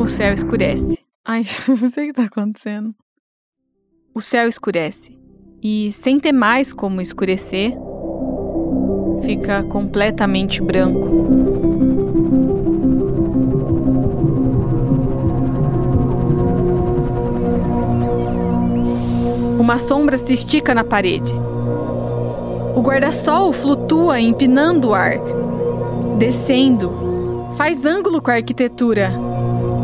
O céu escurece. Ai, não sei o que está acontecendo. O céu escurece. E, sem ter mais como escurecer, fica completamente branco. Uma sombra se estica na parede. O guarda-sol flutua empinando o ar, descendo, faz ângulo com a arquitetura.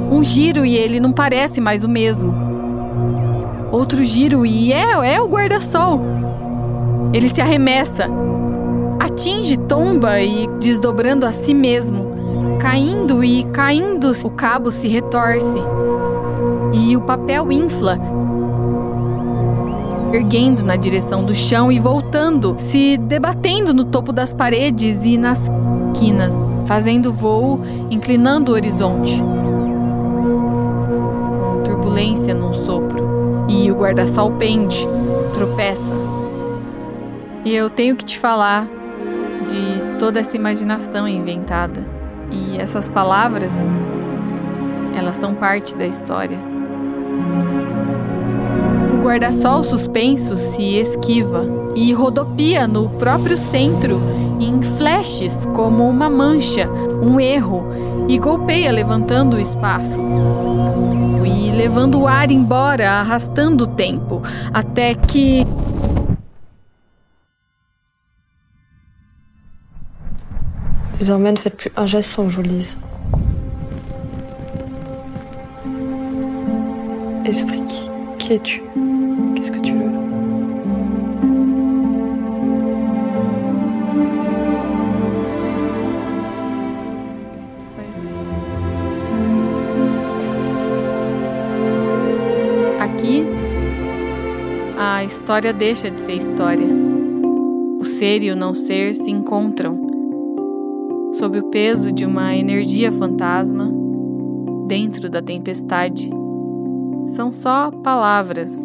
Um giro e ele não parece mais o mesmo. Outro giro e é, é o guarda-sol. Ele se arremessa, atinge, tomba e desdobrando a si mesmo, caindo e caindo, o cabo se retorce. E o papel infla, erguendo na direção do chão e voltando, se debatendo no topo das paredes e nas quinas, fazendo voo, inclinando o horizonte. Com turbulência num sopro. E o guarda-sol pende, tropeça. E eu tenho que te falar de toda essa imaginação inventada. E essas palavras, elas são parte da história. O guarda-sol suspenso se esquiva e rodopia no próprio centro em flashes como uma mancha, um erro, e golpeia levantando o espaço. E levando o ar embora, arrastando o tempo, até que
Désormais, ne faites plus un geste sans que je vous. Esprit, qui es-tu
história deixa de ser história. O ser e o não ser se encontram sob o peso de uma energia fantasma dentro da tempestade. São só palavras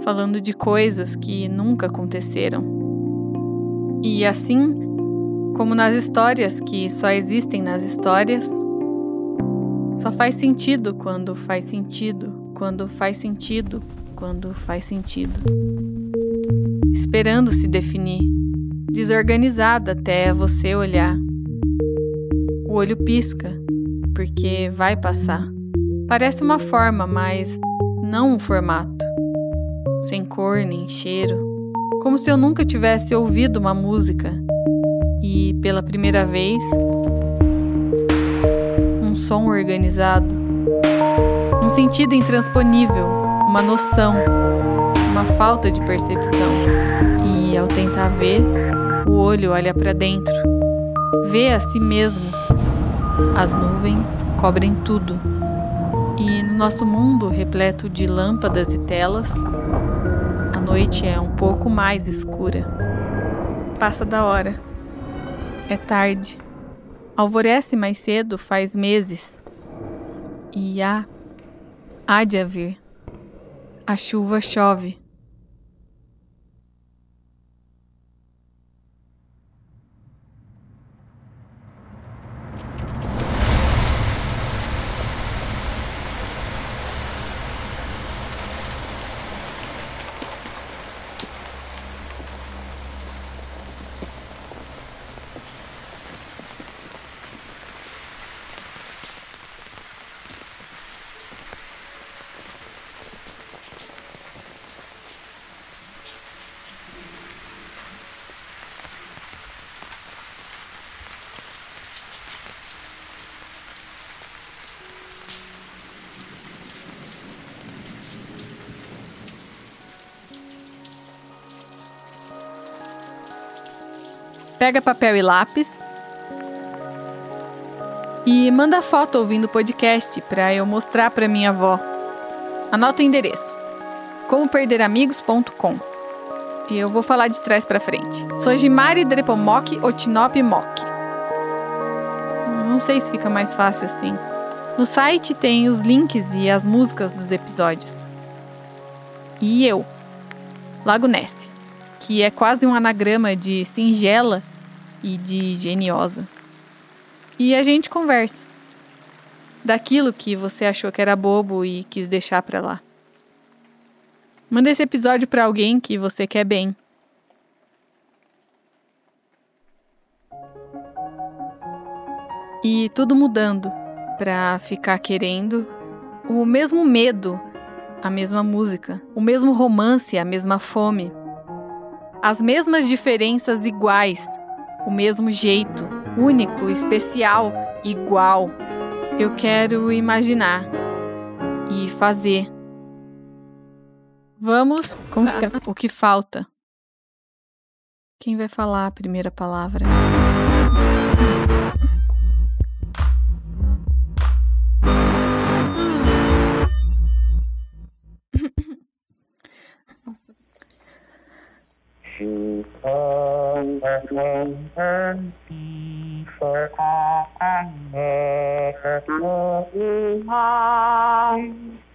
falando de coisas que nunca aconteceram. E assim, como nas histórias que só existem nas histórias, só faz sentido quando faz sentido, quando faz sentido, quando faz sentido. Esperando se definir, desorganizada até você olhar. O olho pisca, porque vai passar. Parece uma forma, mas não um formato. Sem cor nem cheiro. Como se eu nunca tivesse ouvido uma música. E, pela primeira vez, um som organizado. Um sentido intransponível, uma noção, uma falta de percepção. E, ao tentar ver, o olho olha para dentro, vê a si mesmo. As nuvens cobrem tudo. E no nosso mundo repleto de lâmpadas e telas, a noite é um pouco mais escura. Passa da hora. É tarde. Alvorece mais cedo faz meses. E há, há de haver. A chuva chove. Pega papel e lápis. E manda foto ouvindo o podcast para eu mostrar para minha avó. Anota o endereço: comoperderamigos.com. E eu vou falar de trás para frente. Sojimari Drepomok Otinop Mok. Não sei se fica mais fácil assim. No site tem os links e as músicas dos episódios. E eu, Lago Ness, que é quase um anagrama de singela e de geniosa. E a gente conversa. daquilo que você achou que era bobo e quis deixar pra lá. Manda esse episódio pra alguém que você quer bem. E tudo mudando pra ficar querendo o mesmo medo, a mesma música, o mesmo romance, a mesma fome, as mesmas diferenças iguais, o mesmo jeito, único, especial, igual. Eu quero imaginar e fazer. Vamos com o que falta. Quem vai falar a primeira palavra? Thank you.